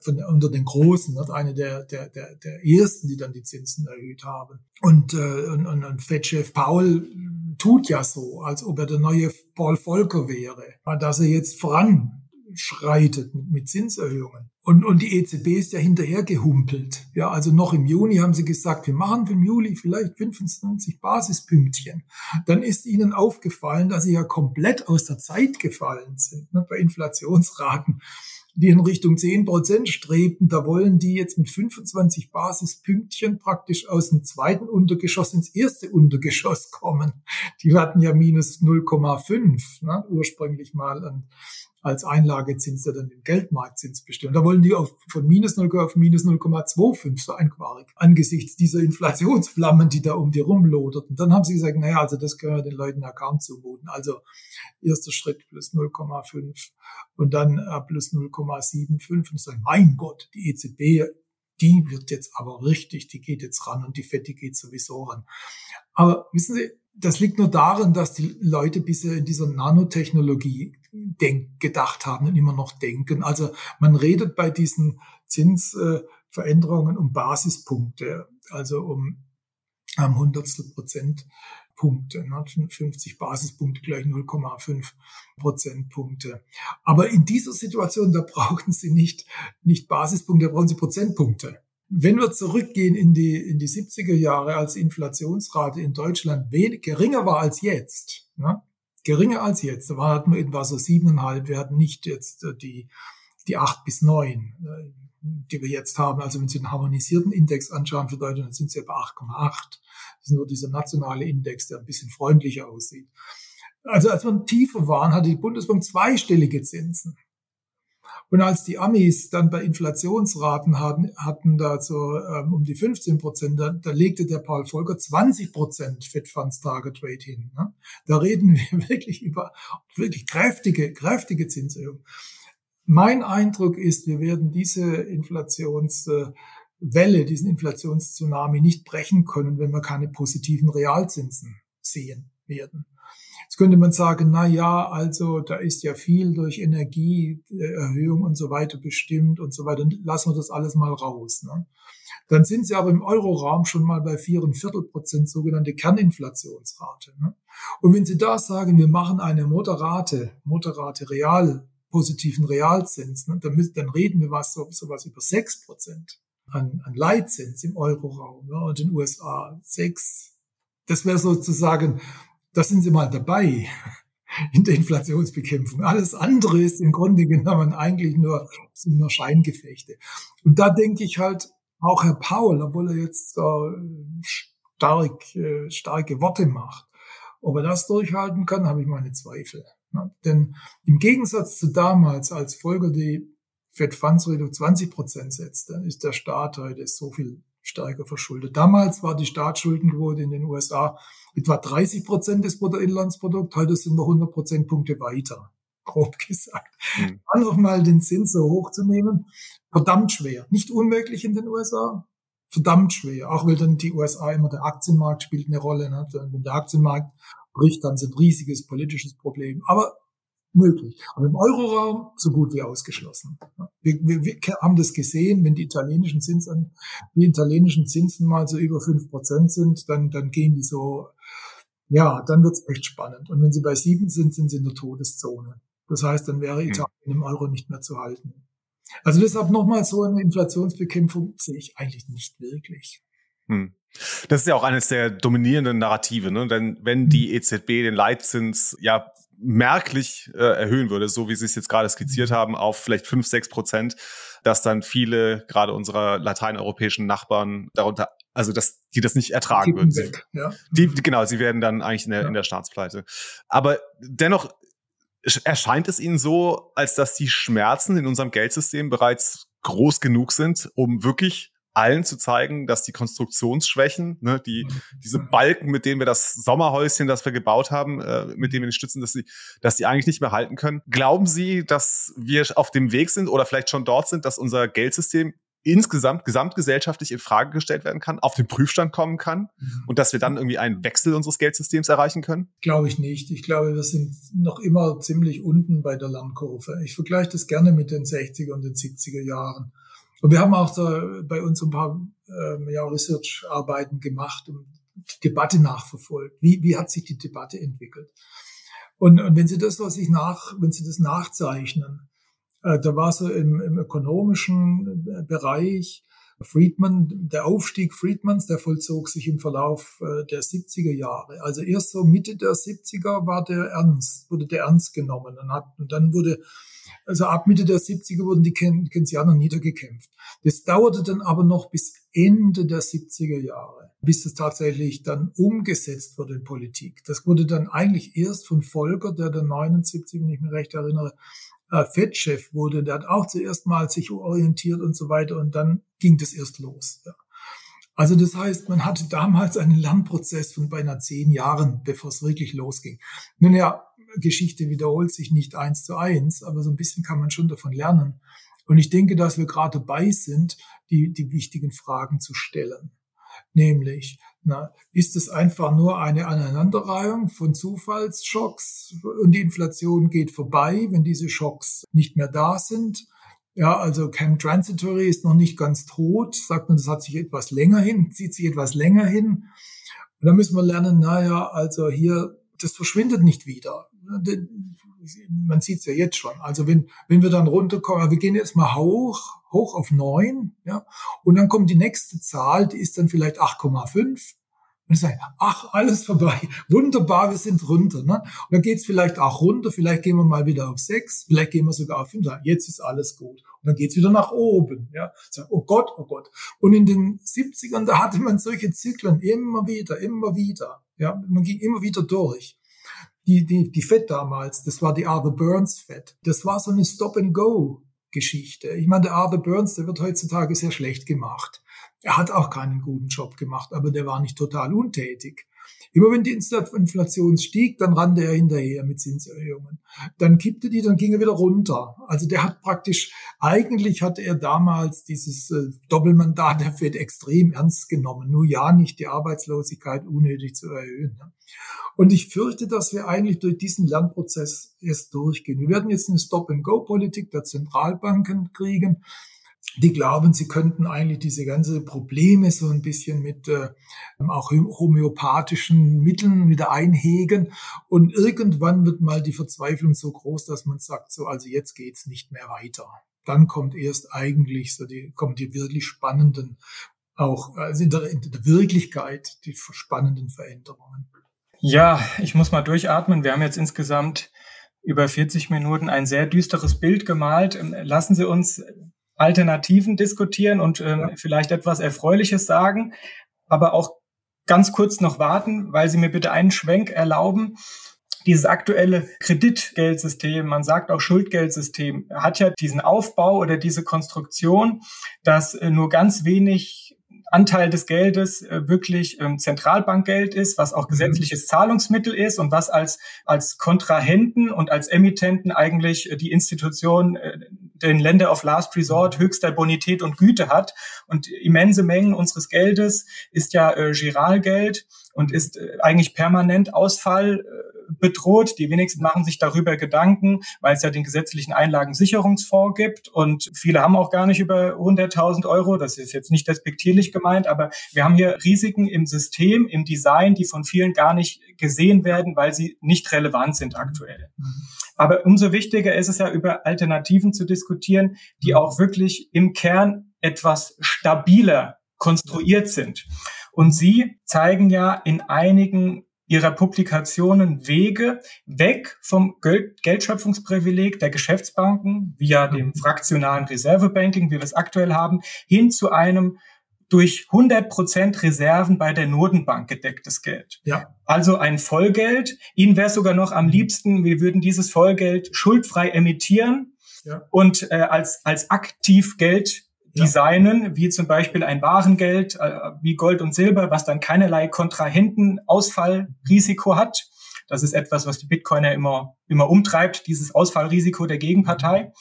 von, unter den Großen, ne, eine der, der, der, der ersten, die dann die Zinsen erhöht haben. Und, äh, und, und Fed-Chef Paul tut ja so, als ob er der neue Paul Volcker wäre, dass er jetzt voranschreitet mit Zinserhöhungen. Und, und die EZB ist ja hinterher gehumpelt. Ja, also noch im Juni haben sie gesagt, wir machen im Juli vielleicht 25 Basispünktchen. Dann ist ihnen aufgefallen, dass sie ja komplett aus der Zeit gefallen sind ne, bei Inflationsraten die in Richtung 10 Prozent strebten, da wollen die jetzt mit 25 Basispünktchen praktisch aus dem zweiten Untergeschoss ins erste Untergeschoss kommen. Die hatten ja minus 0,5 ne, ursprünglich mal. Und als Einlagezins, der dann den Geldmarktzins bestimmt. Da wollen die auf, von minus 0, auf minus 0,25 so einquarig angesichts dieser Inflationsflammen, die da um die rumloderten. Dann haben sie gesagt, naja, also das können wir den Leuten ja kaum zumuten. Also erster Schritt plus 0,5 und dann äh, plus 0,75 und sagen, mein Gott, die EZB, die wird jetzt aber richtig, die geht jetzt ran und die Fette geht sowieso ran. Aber wissen Sie, das liegt nur darin, dass die Leute bisher in dieser Nanotechnologie denk, gedacht haben und immer noch denken. Also man redet bei diesen Zinsveränderungen um Basispunkte, also um am Hundertstel Prozent Punkte, 50 ne? Basispunkte gleich 0,5 Prozentpunkte. Aber in dieser Situation, da brauchen Sie nicht, nicht Basispunkte, da brauchen Sie Prozentpunkte. Wenn wir zurückgehen in die, in die 70er Jahre, als die Inflationsrate in Deutschland wenig, geringer war als jetzt, ne? Geringer als jetzt, da hatten wir etwa so siebeneinhalb, wir hatten nicht jetzt äh, die, die acht bis neun, äh, die wir jetzt haben. Also wenn Sie den harmonisierten Index anschauen für Deutschland, sind sie etwa 8,8. Das ist nur dieser nationale Index, der ein bisschen freundlicher aussieht. Also als wir tiefer waren, hatte die Bundesbank zweistellige Zinsen. Und als die Amis dann bei Inflationsraten hatten, hatten da so ähm, um die 15 Prozent, da, da legte der Paul Volcker 20 Prozent Fed Funds Target Rate hin. Ne? Da reden wir wirklich über wirklich kräftige, kräftige Zinserhöhungen. Mein Eindruck ist, wir werden diese Inflationswelle, diesen Inflationstsunami nicht brechen können, wenn wir keine positiven Realzinsen sehen werden. Jetzt könnte man sagen, na ja, also da ist ja viel durch Energieerhöhung und so weiter bestimmt und so weiter. Lassen wir das alles mal raus. Ne? Dann sind sie aber im Euroraum schon mal bei viereinviertel Prozent sogenannte Kerninflationsrate. Ne? Und wenn Sie da sagen, wir machen eine moderate, moderate Real, positiven Realzins, ne, dann, dann reden wir was so, so was über sechs Prozent an, an Leitzins im Euroraum ne, und in den USA sechs. Das wäre sozusagen da sind sie mal dabei in der Inflationsbekämpfung. Alles andere ist im Grunde genommen eigentlich nur, sind nur Scheingefechte. Und da denke ich halt, auch Herr Paul, obwohl er jetzt äh, stark, äh, starke Worte macht, ob er das durchhalten kann, habe ich meine Zweifel. Ne? Denn im Gegensatz zu damals, als Folge die Fed Funds Rate auf 20 Prozent setzt, dann ist der Staat heute so viel stärker verschuldet. Damals war die Staatsschuldenquote in den USA etwa 30 Prozent des Bruttoinlandsprodukts. Heute sind wir 100 Prozentpunkte weiter, grob gesagt. Mhm. Dann nochmal den Zins so hochzunehmen, verdammt schwer. Nicht unmöglich in den USA, verdammt schwer. Auch weil dann die USA immer der Aktienmarkt spielt eine Rolle. Ne? Wenn der Aktienmarkt bricht, dann sind riesiges politisches Problem. Aber möglich. Aber im Euroraum so gut wie ausgeschlossen. Wir, wir, wir haben das gesehen, wenn die italienischen Zinsen, die italienischen Zinsen mal so über fünf Prozent sind, dann, dann gehen die so, ja, dann wird's echt spannend. Und wenn sie bei sieben sind, sind sie in der Todeszone. Das heißt, dann wäre hm. Italien im Euro nicht mehr zu halten. Also deshalb nochmal so eine Inflationsbekämpfung sehe ich eigentlich nicht wirklich. Hm. Das ist ja auch eines der dominierenden Narrative, ne? Denn wenn die. EZB den Leitzins ja merklich äh, erhöhen würde, so wie Sie es jetzt gerade skizziert haben, auf vielleicht fünf, sechs Prozent, dass dann viele, gerade unserer lateineuropäischen Nachbarn, darunter, also dass die das nicht ertragen würden. Sie, ja. die, genau, sie werden dann eigentlich in der, ja. in der Staatspleite. Aber dennoch erscheint es Ihnen so, als dass die Schmerzen in unserem Geldsystem bereits groß genug sind, um wirklich allen zu zeigen, dass die Konstruktionsschwächen, ne, die, mhm. diese Balken, mit denen wir das Sommerhäuschen, das wir gebaut haben, äh, mit denen wir die stützen, dass sie, dass die eigentlich nicht mehr halten können. Glauben Sie, dass wir auf dem Weg sind oder vielleicht schon dort sind, dass unser Geldsystem insgesamt gesamtgesellschaftlich in Frage gestellt werden kann, auf den Prüfstand kommen kann mhm. und dass wir dann irgendwie einen Wechsel unseres Geldsystems erreichen können? Glaube ich nicht. Ich glaube, wir sind noch immer ziemlich unten bei der Lernkurve. Ich vergleiche das gerne mit den 60er und den 70er Jahren. Und wir haben auch so bei uns ein paar ähm, ja, Research-Arbeiten gemacht und die Debatte nachverfolgt. Wie, wie hat sich die Debatte entwickelt? Und, und wenn Sie das, was ich nach, wenn Sie das nachzeichnen, äh, da war so im, im ökonomischen Bereich Friedman, der Aufstieg Friedmans, der vollzog sich im Verlauf äh, der 70er Jahre. Also erst so Mitte der 70er war der ernst, wurde der ernst genommen und, hat, und dann wurde also ab Mitte der 70er wurden die Keynesianer niedergekämpft. Das dauerte dann aber noch bis Ende der 70er Jahre, bis das tatsächlich dann umgesetzt wurde in Politik. Das wurde dann eigentlich erst von Volker, der dann 79, wenn ich mich recht erinnere, äh, Fettchef wurde. Der hat auch zuerst mal sich orientiert und so weiter und dann ging das erst los. Ja. Also das heißt, man hatte damals einen Lernprozess von beinahe zehn Jahren, bevor es wirklich losging. Nun ja, Geschichte wiederholt sich nicht eins zu eins, aber so ein bisschen kann man schon davon lernen. Und ich denke, dass wir gerade dabei sind, die, die wichtigen Fragen zu stellen. Nämlich, na, ist es einfach nur eine Aneinanderreihung von Zufallsschocks und die Inflation geht vorbei, wenn diese Schocks nicht mehr da sind? Ja, also Camp Transitory ist noch nicht ganz tot, sagt man, das hat sich etwas länger hin, zieht sich etwas länger hin. Und da müssen wir lernen, naja, also hier, das verschwindet nicht wieder man sieht es ja jetzt schon. Also wenn, wenn wir dann runterkommen, wir gehen jetzt mal hoch, hoch auf neun, ja, und dann kommt die nächste Zahl, die ist dann vielleicht 8,5. Und ich sage, ach, alles vorbei. Wunderbar, wir sind runter. Ne? Und dann geht's vielleicht auch runter, vielleicht gehen wir mal wieder auf sechs, vielleicht gehen wir sogar auf fünf. Jetzt ist alles gut. Und dann geht's wieder nach oben. Ja? Sage, oh Gott, oh Gott. Und in den 70ern, da hatte man solche Zyklen immer wieder, immer wieder. Ja, man ging immer wieder durch die, die, die Fed damals, das war die Arthur Burns Fed. Das war so eine Stop-and-Go-Geschichte. Ich meine, der Arthur Burns, der wird heutzutage sehr schlecht gemacht. Er hat auch keinen guten Job gemacht, aber der war nicht total untätig. Immer wenn die Inflation stieg, dann rannte er hinterher mit Zinserhöhungen. Dann kippte die, dann ging er wieder runter. Also der hat praktisch, eigentlich hatte er damals dieses äh, Doppelmandat der FED extrem ernst genommen. Nur ja, nicht die Arbeitslosigkeit unnötig zu erhöhen. Ne? Und ich fürchte, dass wir eigentlich durch diesen Lernprozess erst durchgehen. Wir werden jetzt eine Stop-and-Go-Politik der Zentralbanken kriegen die glauben, sie könnten eigentlich diese ganze Probleme so ein bisschen mit äh, auch homöopathischen Mitteln wieder einhegen. Und irgendwann wird mal die Verzweiflung so groß, dass man sagt, so, also jetzt geht's nicht mehr weiter. Dann kommt erst eigentlich so die, kommen die wirklich spannenden, auch also in der, in der Wirklichkeit, die spannenden Veränderungen. Ja, ich muss mal durchatmen. Wir haben jetzt insgesamt über 40 Minuten ein sehr düsteres Bild gemalt. Lassen Sie uns Alternativen diskutieren und ähm, ja. vielleicht etwas Erfreuliches sagen, aber auch ganz kurz noch warten, weil Sie mir bitte einen Schwenk erlauben. Dieses aktuelle Kreditgeldsystem, man sagt auch Schuldgeldsystem, hat ja diesen Aufbau oder diese Konstruktion, dass äh, nur ganz wenig Anteil des Geldes äh, wirklich ähm, Zentralbankgeld ist, was auch mhm. gesetzliches Zahlungsmittel ist und was als, als Kontrahenten und als Emittenten eigentlich äh, die Institution, äh, den Länder of Last Resort höchster Bonität und Güte hat. Und immense Mengen unseres Geldes ist ja äh, Giralgeld und ist äh, eigentlich permanent Ausfall äh, bedroht. Die wenigsten machen sich darüber Gedanken, weil es ja den gesetzlichen Einlagensicherungsfonds gibt und viele haben auch gar nicht über 100.000 Euro. Das ist jetzt nicht despektierlich gemeint, aber wir haben hier Risiken im System, im Design, die von vielen gar nicht gesehen werden, weil sie nicht relevant sind aktuell. Aber umso wichtiger ist es ja, über Alternativen zu diskutieren, die auch wirklich im Kern etwas stabiler konstruiert sind. Und Sie zeigen ja in einigen ihrer Publikationen Wege weg vom Geld Geldschöpfungsprivileg der Geschäftsbanken via dem fraktionalen Reservebanking, wie wir es aktuell haben, hin zu einem durch 100 Prozent Reserven bei der Notenbank gedecktes Geld. Ja. Also ein Vollgeld. Ihnen wäre sogar noch am liebsten, wir würden dieses Vollgeld schuldfrei emittieren ja. und äh, als, als aktiv Geld designen, wie zum Beispiel ein Warengeld, äh, wie Gold und Silber, was dann keinerlei Kontrahentenausfallrisiko hat. Das ist etwas, was die Bitcoiner immer, immer umtreibt, dieses Ausfallrisiko der Gegenpartei.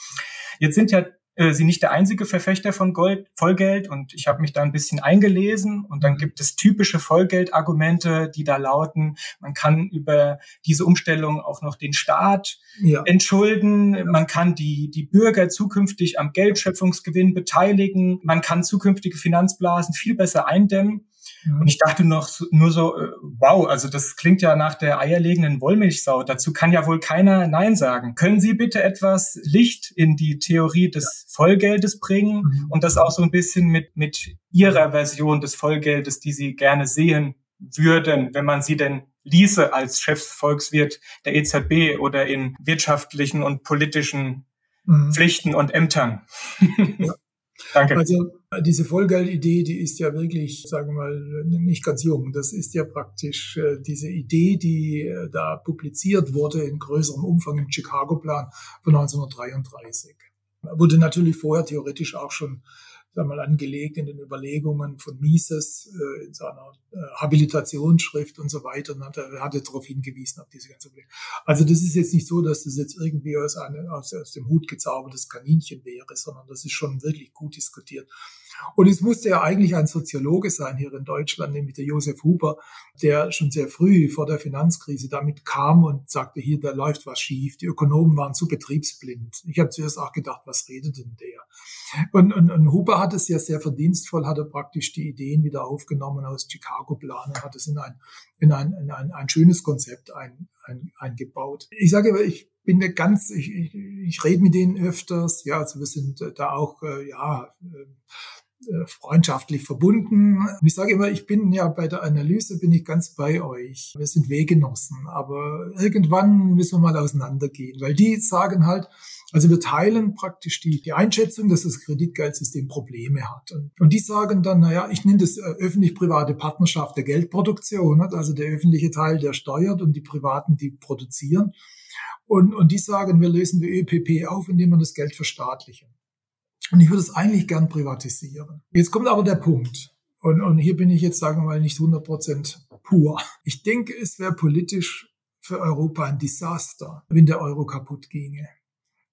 Jetzt sind ja äh, sie nicht der einzige Verfechter von Gold, Vollgeld und ich habe mich da ein bisschen eingelesen und dann mhm. gibt es typische Vollgeldargumente, die da lauten, man kann über diese Umstellung auch noch den Staat ja. entschulden, man kann die, die Bürger zukünftig am Geldschöpfungsgewinn beteiligen, man kann zukünftige Finanzblasen viel besser eindämmen. Mhm. Und ich dachte noch nur so, äh, wow, also das klingt ja nach der eierlegenden Wollmilchsau. Dazu kann ja wohl keiner Nein sagen. Können Sie bitte etwas Licht in die Theorie des Vollgeldes bringen mhm. und das auch so ein bisschen mit, mit Ihrer Version des Vollgeldes, die Sie gerne sehen würden, wenn man sie denn ließe als Chefsvolkswirt der EZB oder in wirtschaftlichen und politischen mhm. Pflichten und Ämtern. Danke. Also diese Vollgeldidee, die ist ja wirklich, sagen wir mal, nicht ganz jung. Das ist ja praktisch äh, diese Idee, die äh, da publiziert wurde in größerem Umfang im Chicago-Plan von 1933. Wurde natürlich vorher theoretisch auch schon sagen wir mal, angelegt in den Überlegungen von Mises äh, in seiner äh, Habilitationsschrift und so weiter. Und hat, er hatte darauf hingewiesen, auf diese ganze Probleme. Also das ist jetzt nicht so, dass das jetzt irgendwie aus, eine, aus, aus dem Hut gezaubertes Kaninchen wäre, sondern das ist schon wirklich gut diskutiert. Und es musste ja eigentlich ein Soziologe sein hier in Deutschland, nämlich der Josef Huber, der schon sehr früh vor der Finanzkrise damit kam und sagte, hier, da läuft was schief. Die Ökonomen waren zu betriebsblind. Ich habe zuerst auch gedacht, was redet denn der? Und, und, und Huber hat es ja sehr verdienstvoll, hat er praktisch die Ideen wieder aufgenommen aus Chicago-Plan und hat es in ein, in ein, in ein, ein schönes Konzept ein, ein, eingebaut. Ich sage aber, ich bin da ganz, ich, ich, ich rede mit denen öfters, ja, also wir sind da auch, äh, ja, äh, freundschaftlich verbunden. Und ich sage immer, ich bin ja bei der Analyse bin ich ganz bei euch. Wir sind Weggenossen, aber irgendwann müssen wir mal auseinandergehen, weil die sagen halt, also wir teilen praktisch die, die Einschätzung, dass das Kreditgeldsystem Probleme hat. Und, und die sagen dann, naja, ich nenne das äh, öffentlich-private Partnerschaft der Geldproduktion, also der öffentliche Teil, der steuert und die Privaten, die produzieren. Und, und die sagen, wir lösen die ÖPP auf, indem wir das Geld verstaatlichen. Und ich würde es eigentlich gern privatisieren. Jetzt kommt aber der Punkt. Und, und hier bin ich jetzt, sagen wir mal, nicht 100 Prozent pur. Ich denke, es wäre politisch für Europa ein Desaster, wenn der Euro kaputt ginge.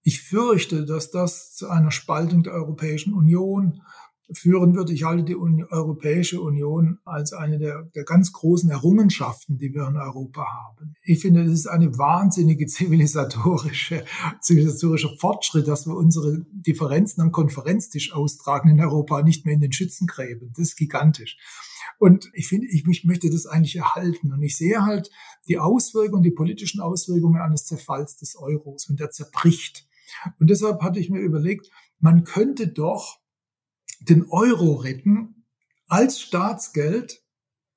Ich fürchte, dass das zu einer Spaltung der Europäischen Union führen wird. Ich halte die Europäische Union als eine der, der ganz großen Errungenschaften, die wir in Europa haben. Ich finde, das ist eine wahnsinnige zivilisatorische, zivilisatorischer Fortschritt, dass wir unsere Differenzen am Konferenztisch austragen in Europa, nicht mehr in den Schützengräben. Das ist gigantisch. Und ich finde, ich, ich möchte das eigentlich erhalten. Und ich sehe halt die Auswirkungen, die politischen Auswirkungen eines Zerfalls des Euros, wenn der zerbricht. Und deshalb hatte ich mir überlegt, man könnte doch den Euro retten als Staatsgeld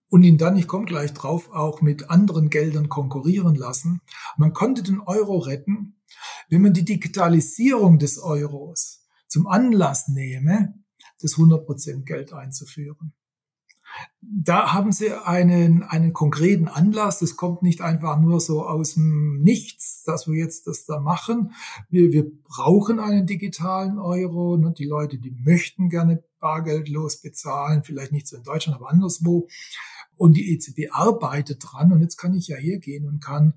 und ihn dann, ich komme gleich drauf, auch mit anderen Geldern konkurrieren lassen. Man konnte den Euro retten, wenn man die Digitalisierung des Euros zum Anlass nehme, das 100% Geld einzuführen. Da haben Sie einen, einen konkreten Anlass. Das kommt nicht einfach nur so aus dem Nichts, dass wir jetzt das da machen. Wir, wir brauchen einen digitalen Euro. Ne? Die Leute, die möchten gerne bargeldlos bezahlen, vielleicht nicht so in Deutschland, aber anderswo. Und die EZB arbeitet dran. Und jetzt kann ich ja hier gehen und kann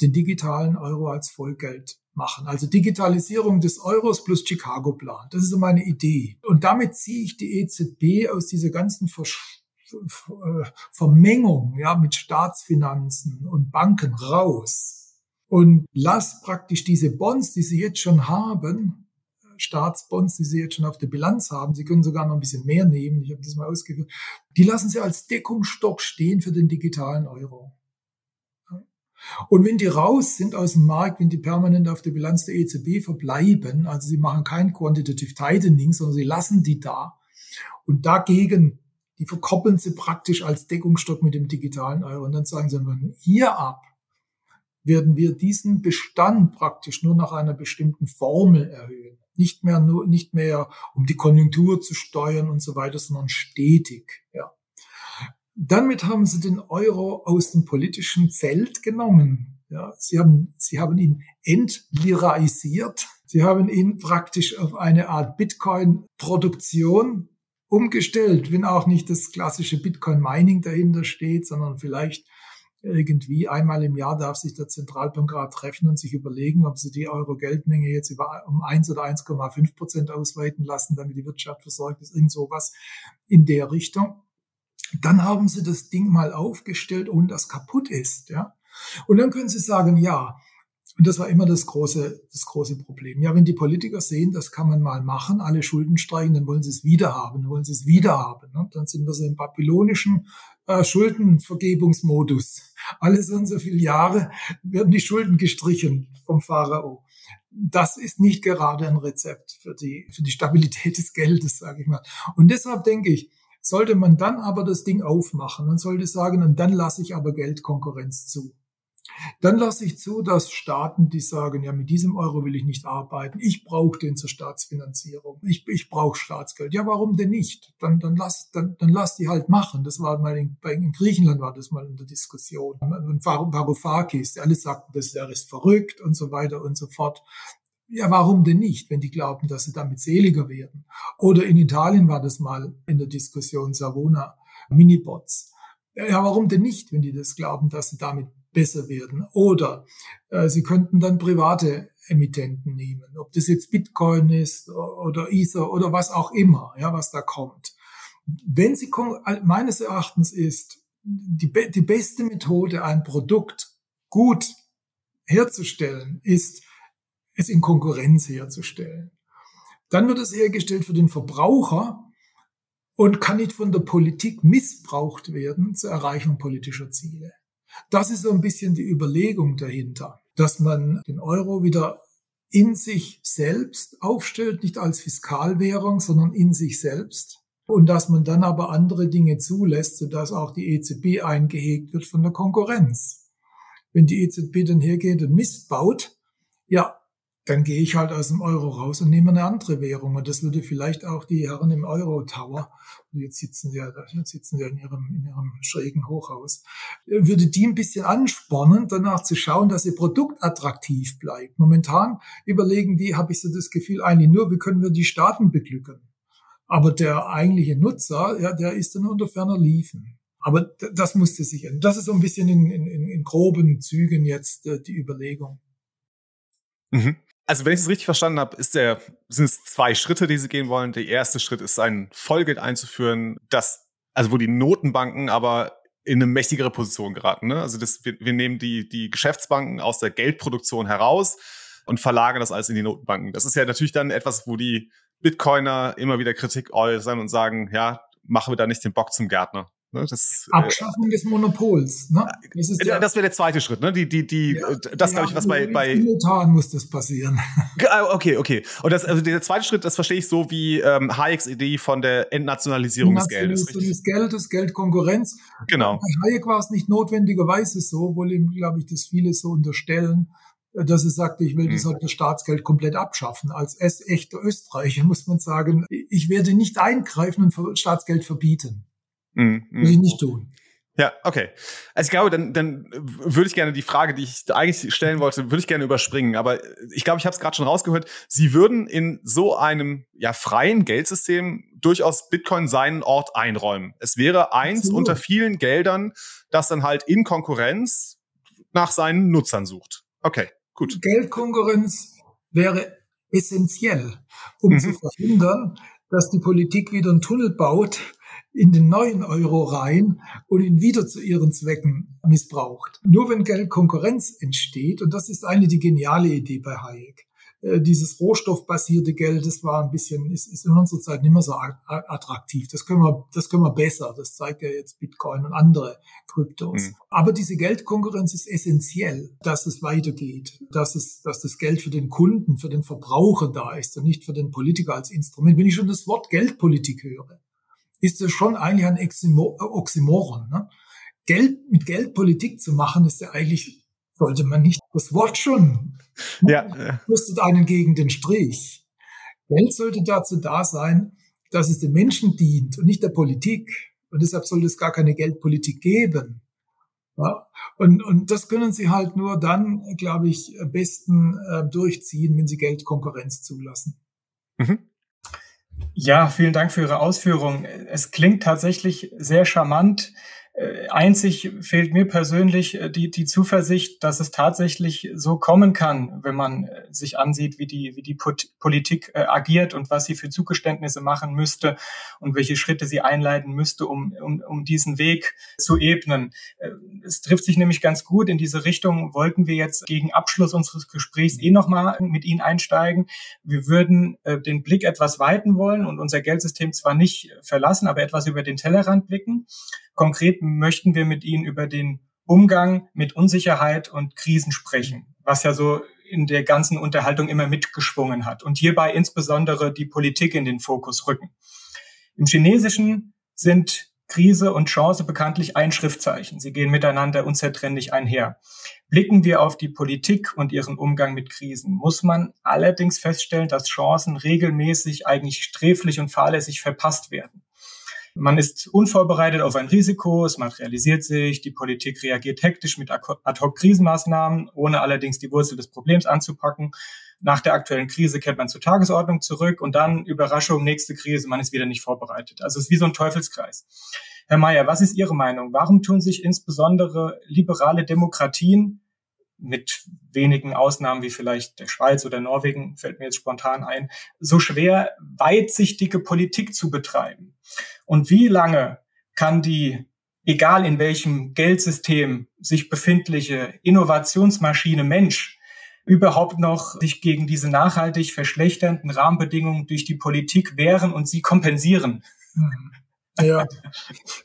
den digitalen Euro als Vollgeld machen. Also Digitalisierung des Euros plus Chicago-Plan. Das ist so meine Idee. Und damit ziehe ich die EZB aus dieser ganzen Versch Vermengung ja, mit Staatsfinanzen und Banken raus und lass praktisch diese Bonds, die sie jetzt schon haben, Staatsbonds, die sie jetzt schon auf der Bilanz haben, sie können sogar noch ein bisschen mehr nehmen, ich habe das mal ausgeführt, die lassen sie als Deckungsstock stehen für den digitalen Euro. Und wenn die raus sind aus dem Markt, wenn die permanent auf der Bilanz der EZB verbleiben, also sie machen kein Quantitative Tightening, sondern sie lassen die da und dagegen die verkoppeln sie praktisch als Deckungsstock mit dem digitalen Euro. Und dann sagen sie, hier ab werden wir diesen Bestand praktisch nur nach einer bestimmten Formel erhöhen. Nicht mehr nur, nicht mehr um die Konjunktur zu steuern und so weiter, sondern stetig, ja. Damit haben sie den Euro aus dem politischen Feld genommen. Ja, sie haben, sie haben ihn entliraisiert. Sie haben ihn praktisch auf eine Art Bitcoin-Produktion umgestellt, wenn auch nicht das klassische Bitcoin-Mining dahinter steht, sondern vielleicht irgendwie einmal im Jahr darf sich der Zentralbankrat treffen und sich überlegen, ob sie die Euro-Geldmenge jetzt über um 1 oder 1,5 Prozent ausweiten lassen, damit die Wirtschaft versorgt ist, irgend sowas in der Richtung. Dann haben sie das Ding mal aufgestellt, ohne dass kaputt ist, ja. Und dann können sie sagen, ja, Und das war immer das große, das große Problem. Ja, wenn die Politiker sehen, das kann man mal machen, alle Schulden streichen, dann wollen sie es wieder haben, wollen sie es wieder haben. Ne? Dann sind wir so im babylonischen äh, Schuldenvergebungsmodus. Alle so und so viele Jahre werden die Schulden gestrichen vom Pharao. Das ist nicht gerade ein Rezept für die, für die Stabilität des Geldes, sage ich mal. Und deshalb denke ich, sollte man dann aber das Ding aufmachen und sollte sagen, und dann lasse ich aber Geldkonkurrenz zu. Dann lasse ich zu, dass Staaten, die sagen, ja, mit diesem Euro will ich nicht arbeiten, ich brauche den zur Staatsfinanzierung, ich, ich brauche Staatsgeld. Ja, warum denn nicht? Dann, dann, lass, dann, dann lass die halt machen. Das war mal in, in Griechenland war das mal in der Diskussion. Und Varoufakis, alle sagten, das ist verrückt und so weiter und so fort. Ja, warum denn nicht, wenn die glauben, dass sie damit seliger werden? Oder in Italien war das mal in der Diskussion Savona, Minibots. Ja, warum denn nicht, wenn die das glauben, dass sie damit besser werden. Oder äh, Sie könnten dann private Emittenten nehmen, ob das jetzt Bitcoin ist oder Ether oder was auch immer, ja, was da kommt. Wenn Sie meines Erachtens ist die, die beste Methode, ein Produkt gut herzustellen, ist es in Konkurrenz herzustellen. Dann wird es hergestellt für den Verbraucher und kann nicht von der Politik missbraucht werden zur Erreichung politischer Ziele. Das ist so ein bisschen die Überlegung dahinter, dass man den Euro wieder in sich selbst aufstellt, nicht als Fiskalwährung, sondern in sich selbst. Und dass man dann aber andere Dinge zulässt, sodass auch die EZB eingehegt wird von der Konkurrenz. Wenn die EZB dann hergeht und Mist baut, ja, dann gehe ich halt aus dem Euro raus und nehme eine andere Währung. Und das würde vielleicht auch die Herren im Euro Tower, jetzt sitzen sie ja, jetzt sitzen sie ja in ihrem, in ihrem schrägen Hochhaus, würde die ein bisschen anspornen, danach zu schauen, dass ihr Produkt attraktiv bleibt. Momentan überlegen die, habe ich so das Gefühl, eigentlich nur, wie können wir die Staaten beglücken. Aber der eigentliche Nutzer, ja, der ist dann unter ferner Liefen. Aber das musste sich ändern. Das ist so ein bisschen in, in, in groben Zügen jetzt äh, die Überlegung. Mhm. Also wenn ich es richtig verstanden habe, ist der, sind es zwei Schritte, die sie gehen wollen. Der erste Schritt ist, ein Vollgeld einzuführen, das, also wo die Notenbanken aber in eine mächtigere Position geraten. Ne? Also das, wir, wir nehmen die, die Geschäftsbanken aus der Geldproduktion heraus und verlagern das alles in die Notenbanken. Das ist ja natürlich dann etwas, wo die Bitcoiner immer wieder Kritik äußern und sagen, ja, machen wir da nicht den Bock zum Gärtner. Ne, das, äh, Abschaffung äh, des Monopols. Ne? Das, ist ja, das wäre der zweite Schritt. Ne? Die, die, die, ja, das ja, glaube ich, was bei bei Simultan muss das passieren. Ah, okay, okay. Und das, also der zweite Schritt, das verstehe ich so wie ähm, Hayeks Idee von der Entnationalisierung des Geldes. Des Geldes, Geldkonkurrenz. Genau. Bei Hayek war es nicht notwendigerweise so, obwohl ihm, glaube ich, das viele so unterstellen, dass er sagte, ich will mhm. das, halt das Staatsgeld komplett abschaffen. Als echter Österreicher muss man sagen, ich werde nicht eingreifen und Staatsgeld verbieten. Mhm. Will ich nicht tun. Ja, okay. Also ich glaube, dann, dann würde ich gerne die Frage, die ich eigentlich stellen wollte, würde ich gerne überspringen. Aber ich glaube, ich habe es gerade schon rausgehört. Sie würden in so einem ja freien Geldsystem durchaus Bitcoin seinen Ort einräumen. Es wäre eins Absolut. unter vielen Geldern, das dann halt in Konkurrenz nach seinen Nutzern sucht. Okay, gut. Geldkonkurrenz wäre essentiell, um mhm. zu verhindern, dass die Politik wieder einen Tunnel baut, in den neuen Euro rein und ihn wieder zu ihren Zwecken missbraucht. Nur wenn Geldkonkurrenz entsteht, und das ist eine die geniale Idee bei Hayek, äh, dieses rohstoffbasierte Geld, das war ein bisschen, ist, ist in unserer Zeit nicht mehr so attraktiv. Das können wir, das können wir besser. Das zeigt ja jetzt Bitcoin und andere Kryptos. Mhm. Aber diese Geldkonkurrenz ist essentiell, dass es weitergeht, dass es, dass das Geld für den Kunden, für den Verbraucher da ist und nicht für den Politiker als Instrument. Wenn ich schon das Wort Geldpolitik höre, ist es schon eigentlich ein Oxymoron. Ne? Geld mit Geldpolitik zu machen, ist ja eigentlich, sollte man nicht das Wort schon. Ja. Müsstet einen gegen den Strich. Geld sollte dazu da sein, dass es den Menschen dient und nicht der Politik. Und deshalb sollte es gar keine Geldpolitik geben. Ja? Und, und das können sie halt nur dann, glaube ich, am besten äh, durchziehen, wenn sie Geldkonkurrenz zulassen. Mhm. Ja, vielen Dank für Ihre Ausführungen. Es klingt tatsächlich sehr charmant, einzig fehlt mir persönlich äh, die, die Zuversicht, dass es tatsächlich so kommen kann, wenn man äh, sich ansieht, wie die, wie die Politik äh, agiert und was sie für Zugeständnisse machen müsste und welche Schritte sie einleiten müsste, um, um, um diesen Weg zu ebnen. Es trifft sich nämlich ganz gut. In diese Richtung wollten wir jetzt gegen Abschluss unseres Gesprächs eh nochmal mit Ihnen einsteigen. Wir würden äh, den Blick etwas weiten wollen und unser Geldsystem zwar nicht verlassen, aber etwas über den Tellerrand blicken. Konkret möchten wir mit Ihnen über den Umgang mit Unsicherheit und Krisen sprechen, was ja so in der ganzen Unterhaltung immer mitgeschwungen hat und hierbei insbesondere die Politik in den Fokus rücken. Im Chinesischen sind Krise und Chance bekanntlich ein Schriftzeichen. Sie gehen miteinander unzertrennlich einher. Blicken wir auf die Politik und ihren Umgang mit Krisen, muss man allerdings feststellen, dass Chancen regelmäßig eigentlich sträflich und fahrlässig verpasst werden. Man ist unvorbereitet auf ein Risiko, es materialisiert sich, die Politik reagiert hektisch mit Ad-hoc-Krisenmaßnahmen, ohne allerdings die Wurzel des Problems anzupacken. Nach der aktuellen Krise kehrt man zur Tagesordnung zurück und dann Überraschung, nächste Krise, man ist wieder nicht vorbereitet. Also es ist wie so ein Teufelskreis. Herr Mayer, was ist Ihre Meinung? Warum tun sich insbesondere liberale Demokratien mit wenigen Ausnahmen wie vielleicht der Schweiz oder Norwegen, fällt mir jetzt spontan ein, so schwer, weitsichtige Politik zu betreiben? Und wie lange kann die, egal in welchem Geldsystem sich befindliche Innovationsmaschine Mensch überhaupt noch sich gegen diese nachhaltig verschlechternden Rahmenbedingungen durch die Politik wehren und sie kompensieren? Mhm. Ja,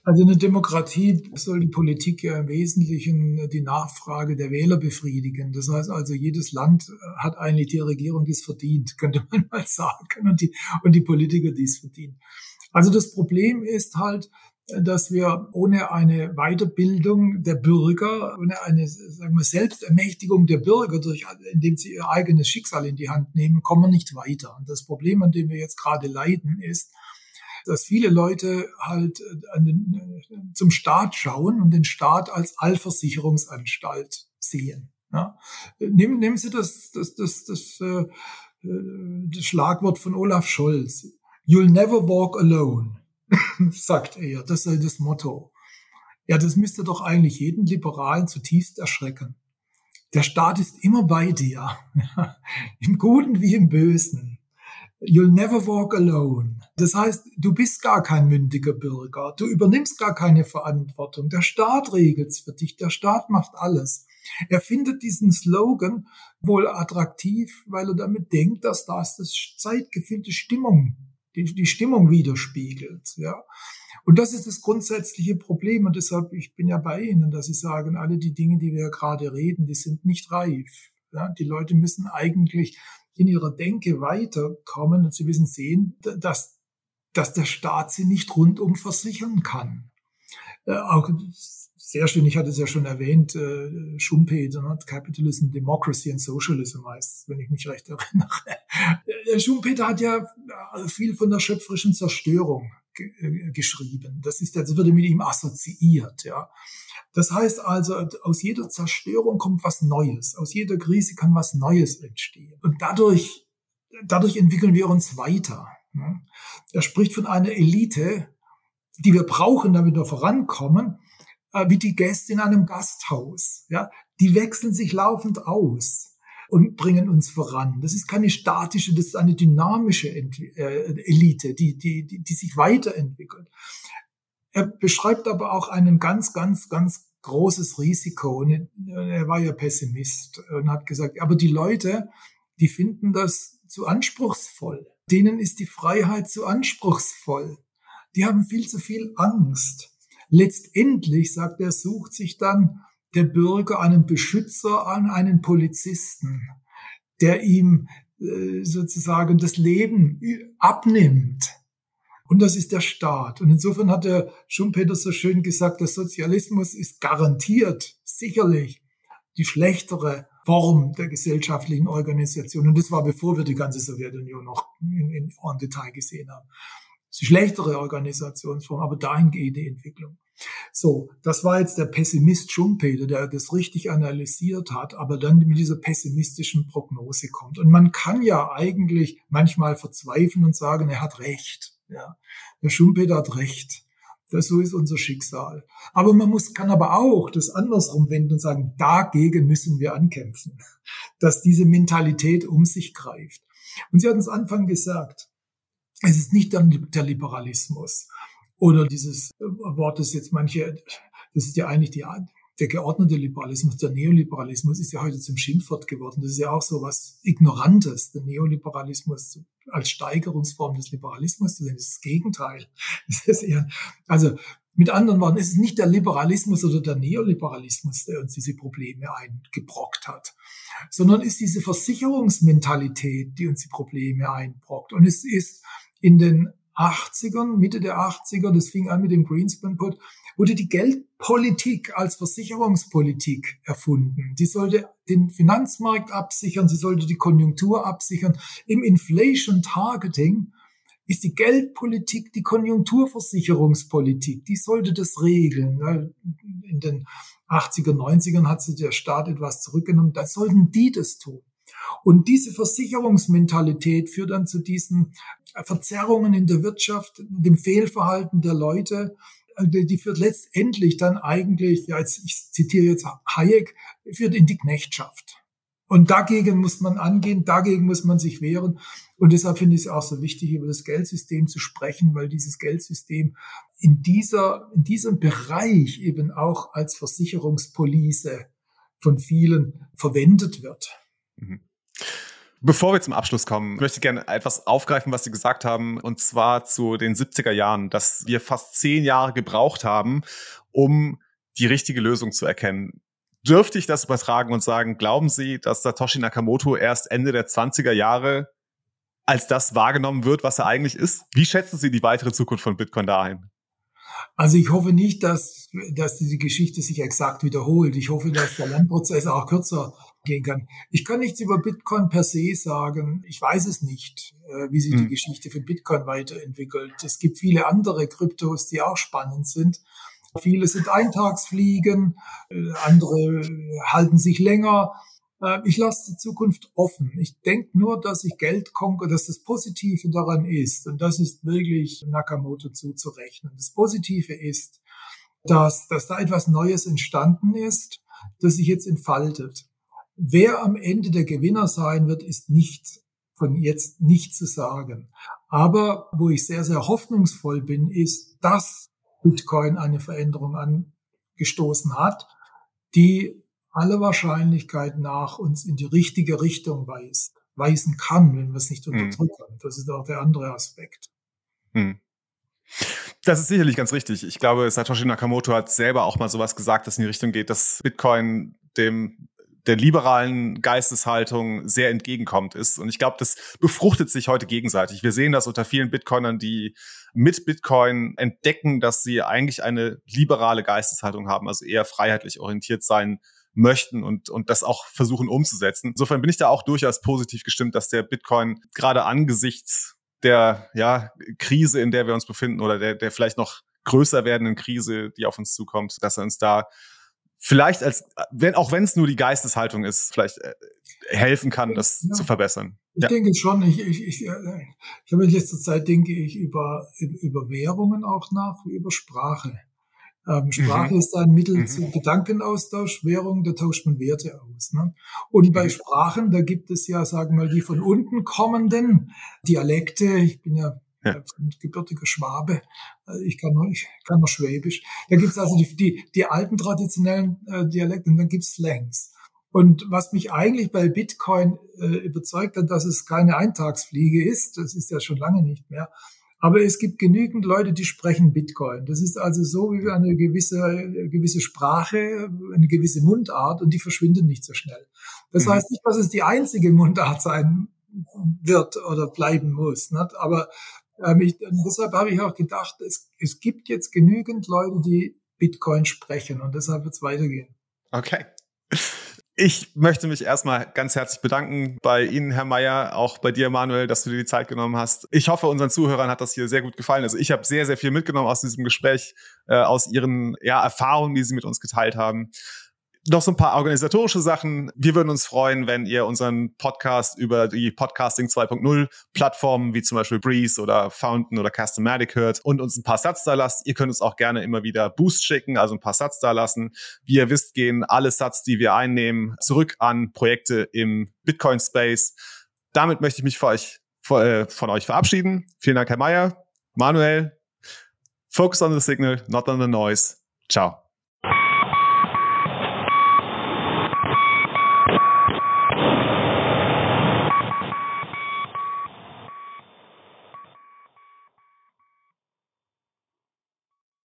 also eine Demokratie soll die Politik ja im Wesentlichen die Nachfrage der Wähler befriedigen. Das heißt also, jedes Land hat eigentlich die Regierung, die es verdient, könnte man mal sagen, und die, und die Politiker, die es verdienen. Also das Problem ist halt, dass wir ohne eine Weiterbildung der Bürger, ohne eine sagen wir, Selbstermächtigung der Bürger, durch, indem sie ihr eigenes Schicksal in die Hand nehmen, kommen wir nicht weiter. Und das Problem, an dem wir jetzt gerade leiden, ist, dass viele Leute halt äh, den, äh, zum Staat schauen und den Staat als Allversicherungsanstalt sehen. Ja. Nehmen, nehmen Sie das, das, das, das, äh, das Schlagwort von Olaf Scholz. You'll never walk alone, sagt er. Das sei das Motto. Ja, das müsste doch eigentlich jeden Liberalen zutiefst erschrecken. Der Staat ist immer bei dir, im Guten wie im Bösen. You'll never walk alone. Das heißt, du bist gar kein mündiger Bürger. Du übernimmst gar keine Verantwortung. Der Staat regelt's für dich. Der Staat macht alles. Er findet diesen Slogan wohl attraktiv, weil er damit denkt, dass das das zeitgefüllte Stimmung, die, die Stimmung widerspiegelt, ja. Und das ist das grundsätzliche Problem. Und deshalb, ich bin ja bei Ihnen, dass Sie sagen, alle die Dinge, die wir gerade reden, die sind nicht reif. Ja, die Leute müssen eigentlich in ihrer Denke weiterkommen und sie müssen sehen, dass, dass der Staat sie nicht rundum versichern kann. Äh, auch sehr schön, ich hatte es ja schon erwähnt, äh, Schumpeter, ne? Capitalism, Democracy and Socialism heißt, wenn ich mich recht erinnere. Äh, Schumpeter hat ja äh, viel von der schöpferischen Zerstörung geschrieben. Das ist, das wird mit ihm assoziiert, ja. Das heißt also, aus jeder Zerstörung kommt was Neues. Aus jeder Krise kann was Neues entstehen. Und dadurch, dadurch entwickeln wir uns weiter. Ne? Er spricht von einer Elite, die wir brauchen, damit wir vorankommen, äh, wie die Gäste in einem Gasthaus. Ja, die wechseln sich laufend aus und bringen uns voran. Das ist keine statische, das ist eine dynamische äh, Elite, die, die, die, die sich weiterentwickelt. Er beschreibt aber auch einen ganz, ganz, ganz großes Risiko. Und er war ja Pessimist und hat gesagt, aber die Leute, die finden das zu anspruchsvoll. Denen ist die Freiheit zu anspruchsvoll. Die haben viel zu viel Angst. Letztendlich, sagt er, sucht sich dann der Bürger einen Beschützer an, einen Polizisten, der ihm äh, sozusagen das Leben abnimmt. Und das ist der Staat. Und insofern hat der Schumpeter so schön gesagt, der Sozialismus ist garantiert, sicherlich, die schlechtere Form der gesellschaftlichen Organisation. Und das war bevor wir die ganze Sowjetunion noch in, in, en Detail gesehen haben. Die schlechtere Organisationsform, aber dahin geht die Entwicklung. So, das war jetzt der Pessimist Schumpeter, der das richtig analysiert hat, aber dann mit dieser pessimistischen Prognose kommt. Und man kann ja eigentlich manchmal verzweifeln und sagen, er hat recht. Ja, der Schumpeter hat recht. Das, so ist unser Schicksal. Aber man muss, kann aber auch das andersrum wenden und sagen, dagegen müssen wir ankämpfen, dass diese Mentalität um sich greift. Und Sie hatten es Anfang gesagt, es ist nicht dann der Liberalismus oder dieses Wort, das jetzt manche, das ist ja eigentlich die, der geordnete Liberalismus, der Neoliberalismus ist ja heute zum Schimpfwort geworden. Das ist ja auch so was Ignorantes. Der Neoliberalismus als Steigerungsform des Liberalismus zu sehen, das ist das Gegenteil. Das ist eher, also mit anderen Worten, es ist nicht der Liberalismus oder der Neoliberalismus, der uns diese Probleme eingebrockt hat, sondern ist diese Versicherungsmentalität, die uns die Probleme einbrockt. Und es ist in den 80ern, Mitte der 80er, das fing an mit dem Greenspan Put, wurde die Geldpolitik als Versicherungspolitik erfunden. Die sollte den Finanzmarkt absichern, sie sollte die Konjunktur absichern. Im Inflation Targeting ist die Geldpolitik die Konjunkturversicherungspolitik. Die sollte das regeln. In den 80er, 90ern hat sich der Staat etwas zurückgenommen. Da sollten die das tun. Und diese Versicherungsmentalität führt dann zu diesen Verzerrungen in der Wirtschaft, dem Fehlverhalten der Leute, die führt letztendlich dann eigentlich, ja, jetzt, ich zitiere jetzt Hayek, führt in die Knechtschaft. Und dagegen muss man angehen, dagegen muss man sich wehren. Und deshalb finde ich es auch so wichtig, über das Geldsystem zu sprechen, weil dieses Geldsystem in dieser, in diesem Bereich eben auch als Versicherungspolice von vielen verwendet wird. Mhm. Bevor wir zum Abschluss kommen, möchte ich gerne etwas aufgreifen, was Sie gesagt haben, und zwar zu den 70er Jahren, dass wir fast zehn Jahre gebraucht haben, um die richtige Lösung zu erkennen. Dürfte ich das übertragen und sagen, glauben Sie, dass Satoshi Nakamoto erst Ende der 20er Jahre als das wahrgenommen wird, was er eigentlich ist? Wie schätzen Sie die weitere Zukunft von Bitcoin da ein? Also ich hoffe nicht, dass, dass diese Geschichte sich exakt wiederholt. Ich hoffe, dass der Lernprozess auch kürzer gehen kann. Ich kann nichts über Bitcoin per se sagen. Ich weiß es nicht, äh, wie sich hm. die Geschichte von Bitcoin weiterentwickelt. Es gibt viele andere Kryptos, die auch spannend sind. Viele sind Eintagsfliegen, äh, andere halten sich länger. Äh, ich lasse die Zukunft offen. Ich denke nur, dass ich Geld konke, dass das Positive daran ist, und das ist wirklich Nakamoto zuzurechnen. Das Positive ist, dass, dass da etwas Neues entstanden ist, das sich jetzt entfaltet. Wer am Ende der Gewinner sein wird, ist nicht von jetzt nicht zu sagen. Aber wo ich sehr, sehr hoffnungsvoll bin, ist, dass Bitcoin eine Veränderung angestoßen hat, die aller Wahrscheinlichkeit nach uns in die richtige Richtung weist, weisen kann, wenn wir es nicht hm. unterdrücken. Mhm. Das ist auch der andere Aspekt. Mhm. Das ist sicherlich ganz richtig. Ich glaube, Satoshi Nakamoto hat selber auch mal sowas gesagt, das in die Richtung geht, dass Bitcoin dem der liberalen Geisteshaltung sehr entgegenkommt ist. Und ich glaube, das befruchtet sich heute gegenseitig. Wir sehen das unter vielen Bitcoinern, die mit Bitcoin entdecken, dass sie eigentlich eine liberale Geisteshaltung haben, also eher freiheitlich orientiert sein möchten und, und das auch versuchen umzusetzen. Insofern bin ich da auch durchaus positiv gestimmt, dass der Bitcoin gerade angesichts der ja, Krise, in der wir uns befinden oder der, der vielleicht noch größer werdenden Krise, die auf uns zukommt, dass er uns da vielleicht als, wenn, auch wenn es nur die Geisteshaltung ist, vielleicht äh, helfen kann, das ja. zu verbessern. Ich ja. denke schon, ich, ich, ich, äh, ich habe in letzter Zeit denke ich über, über Währungen auch nach, wie über Sprache. Ähm, Sprache mhm. ist ein Mittel mhm. zu Gedankenaustausch, Währung, da tauscht man Werte aus. Ne? Und bei mhm. Sprachen, da gibt es ja, sagen wir mal, die von unten kommenden Dialekte. Ich bin ja ja. gebürtiger Schwabe. Äh, ich kann noch, ich kann noch Schwäbisch. Da gibt's also die, die, die alten traditionellen äh, Dialekte und dann gibt's Slangs. Und was mich eigentlich bei Bitcoin äh, überzeugt hat, dass es keine Eintagsfliege ist, das ist ja schon lange nicht mehr. Aber es gibt genügend Leute, die sprechen Bitcoin. Das ist also so wie eine gewisse, eine gewisse Sprache, eine gewisse Mundart und die verschwindet nicht so schnell. Das mhm. heißt nicht, dass es die einzige Mundart sein wird oder bleiben muss. Nicht? Aber ähm, ich, deshalb habe ich auch gedacht, es, es gibt jetzt genügend Leute, die Bitcoin sprechen und deshalb wird es weitergehen. Okay. Ich möchte mich erstmal ganz herzlich bedanken bei Ihnen, Herr Mayer, auch bei dir, Manuel, dass du dir die Zeit genommen hast. Ich hoffe, unseren Zuhörern hat das hier sehr gut gefallen. Also ich habe sehr, sehr viel mitgenommen aus diesem Gespräch, äh, aus Ihren ja, Erfahrungen, die Sie mit uns geteilt haben. Noch so ein paar organisatorische Sachen. Wir würden uns freuen, wenn ihr unseren Podcast über die Podcasting 2.0 Plattformen wie zum Beispiel Breeze oder Fountain oder Customatic hört und uns ein paar Satz da lasst. Ihr könnt uns auch gerne immer wieder Boost schicken, also ein paar Satz da lassen. Wie ihr wisst, gehen alle Satz, die wir einnehmen, zurück an Projekte im Bitcoin Space. Damit möchte ich mich für euch, äh, von euch verabschieden. Vielen Dank, Herr Mayer. Manuel, focus on the signal, not on the noise. Ciao.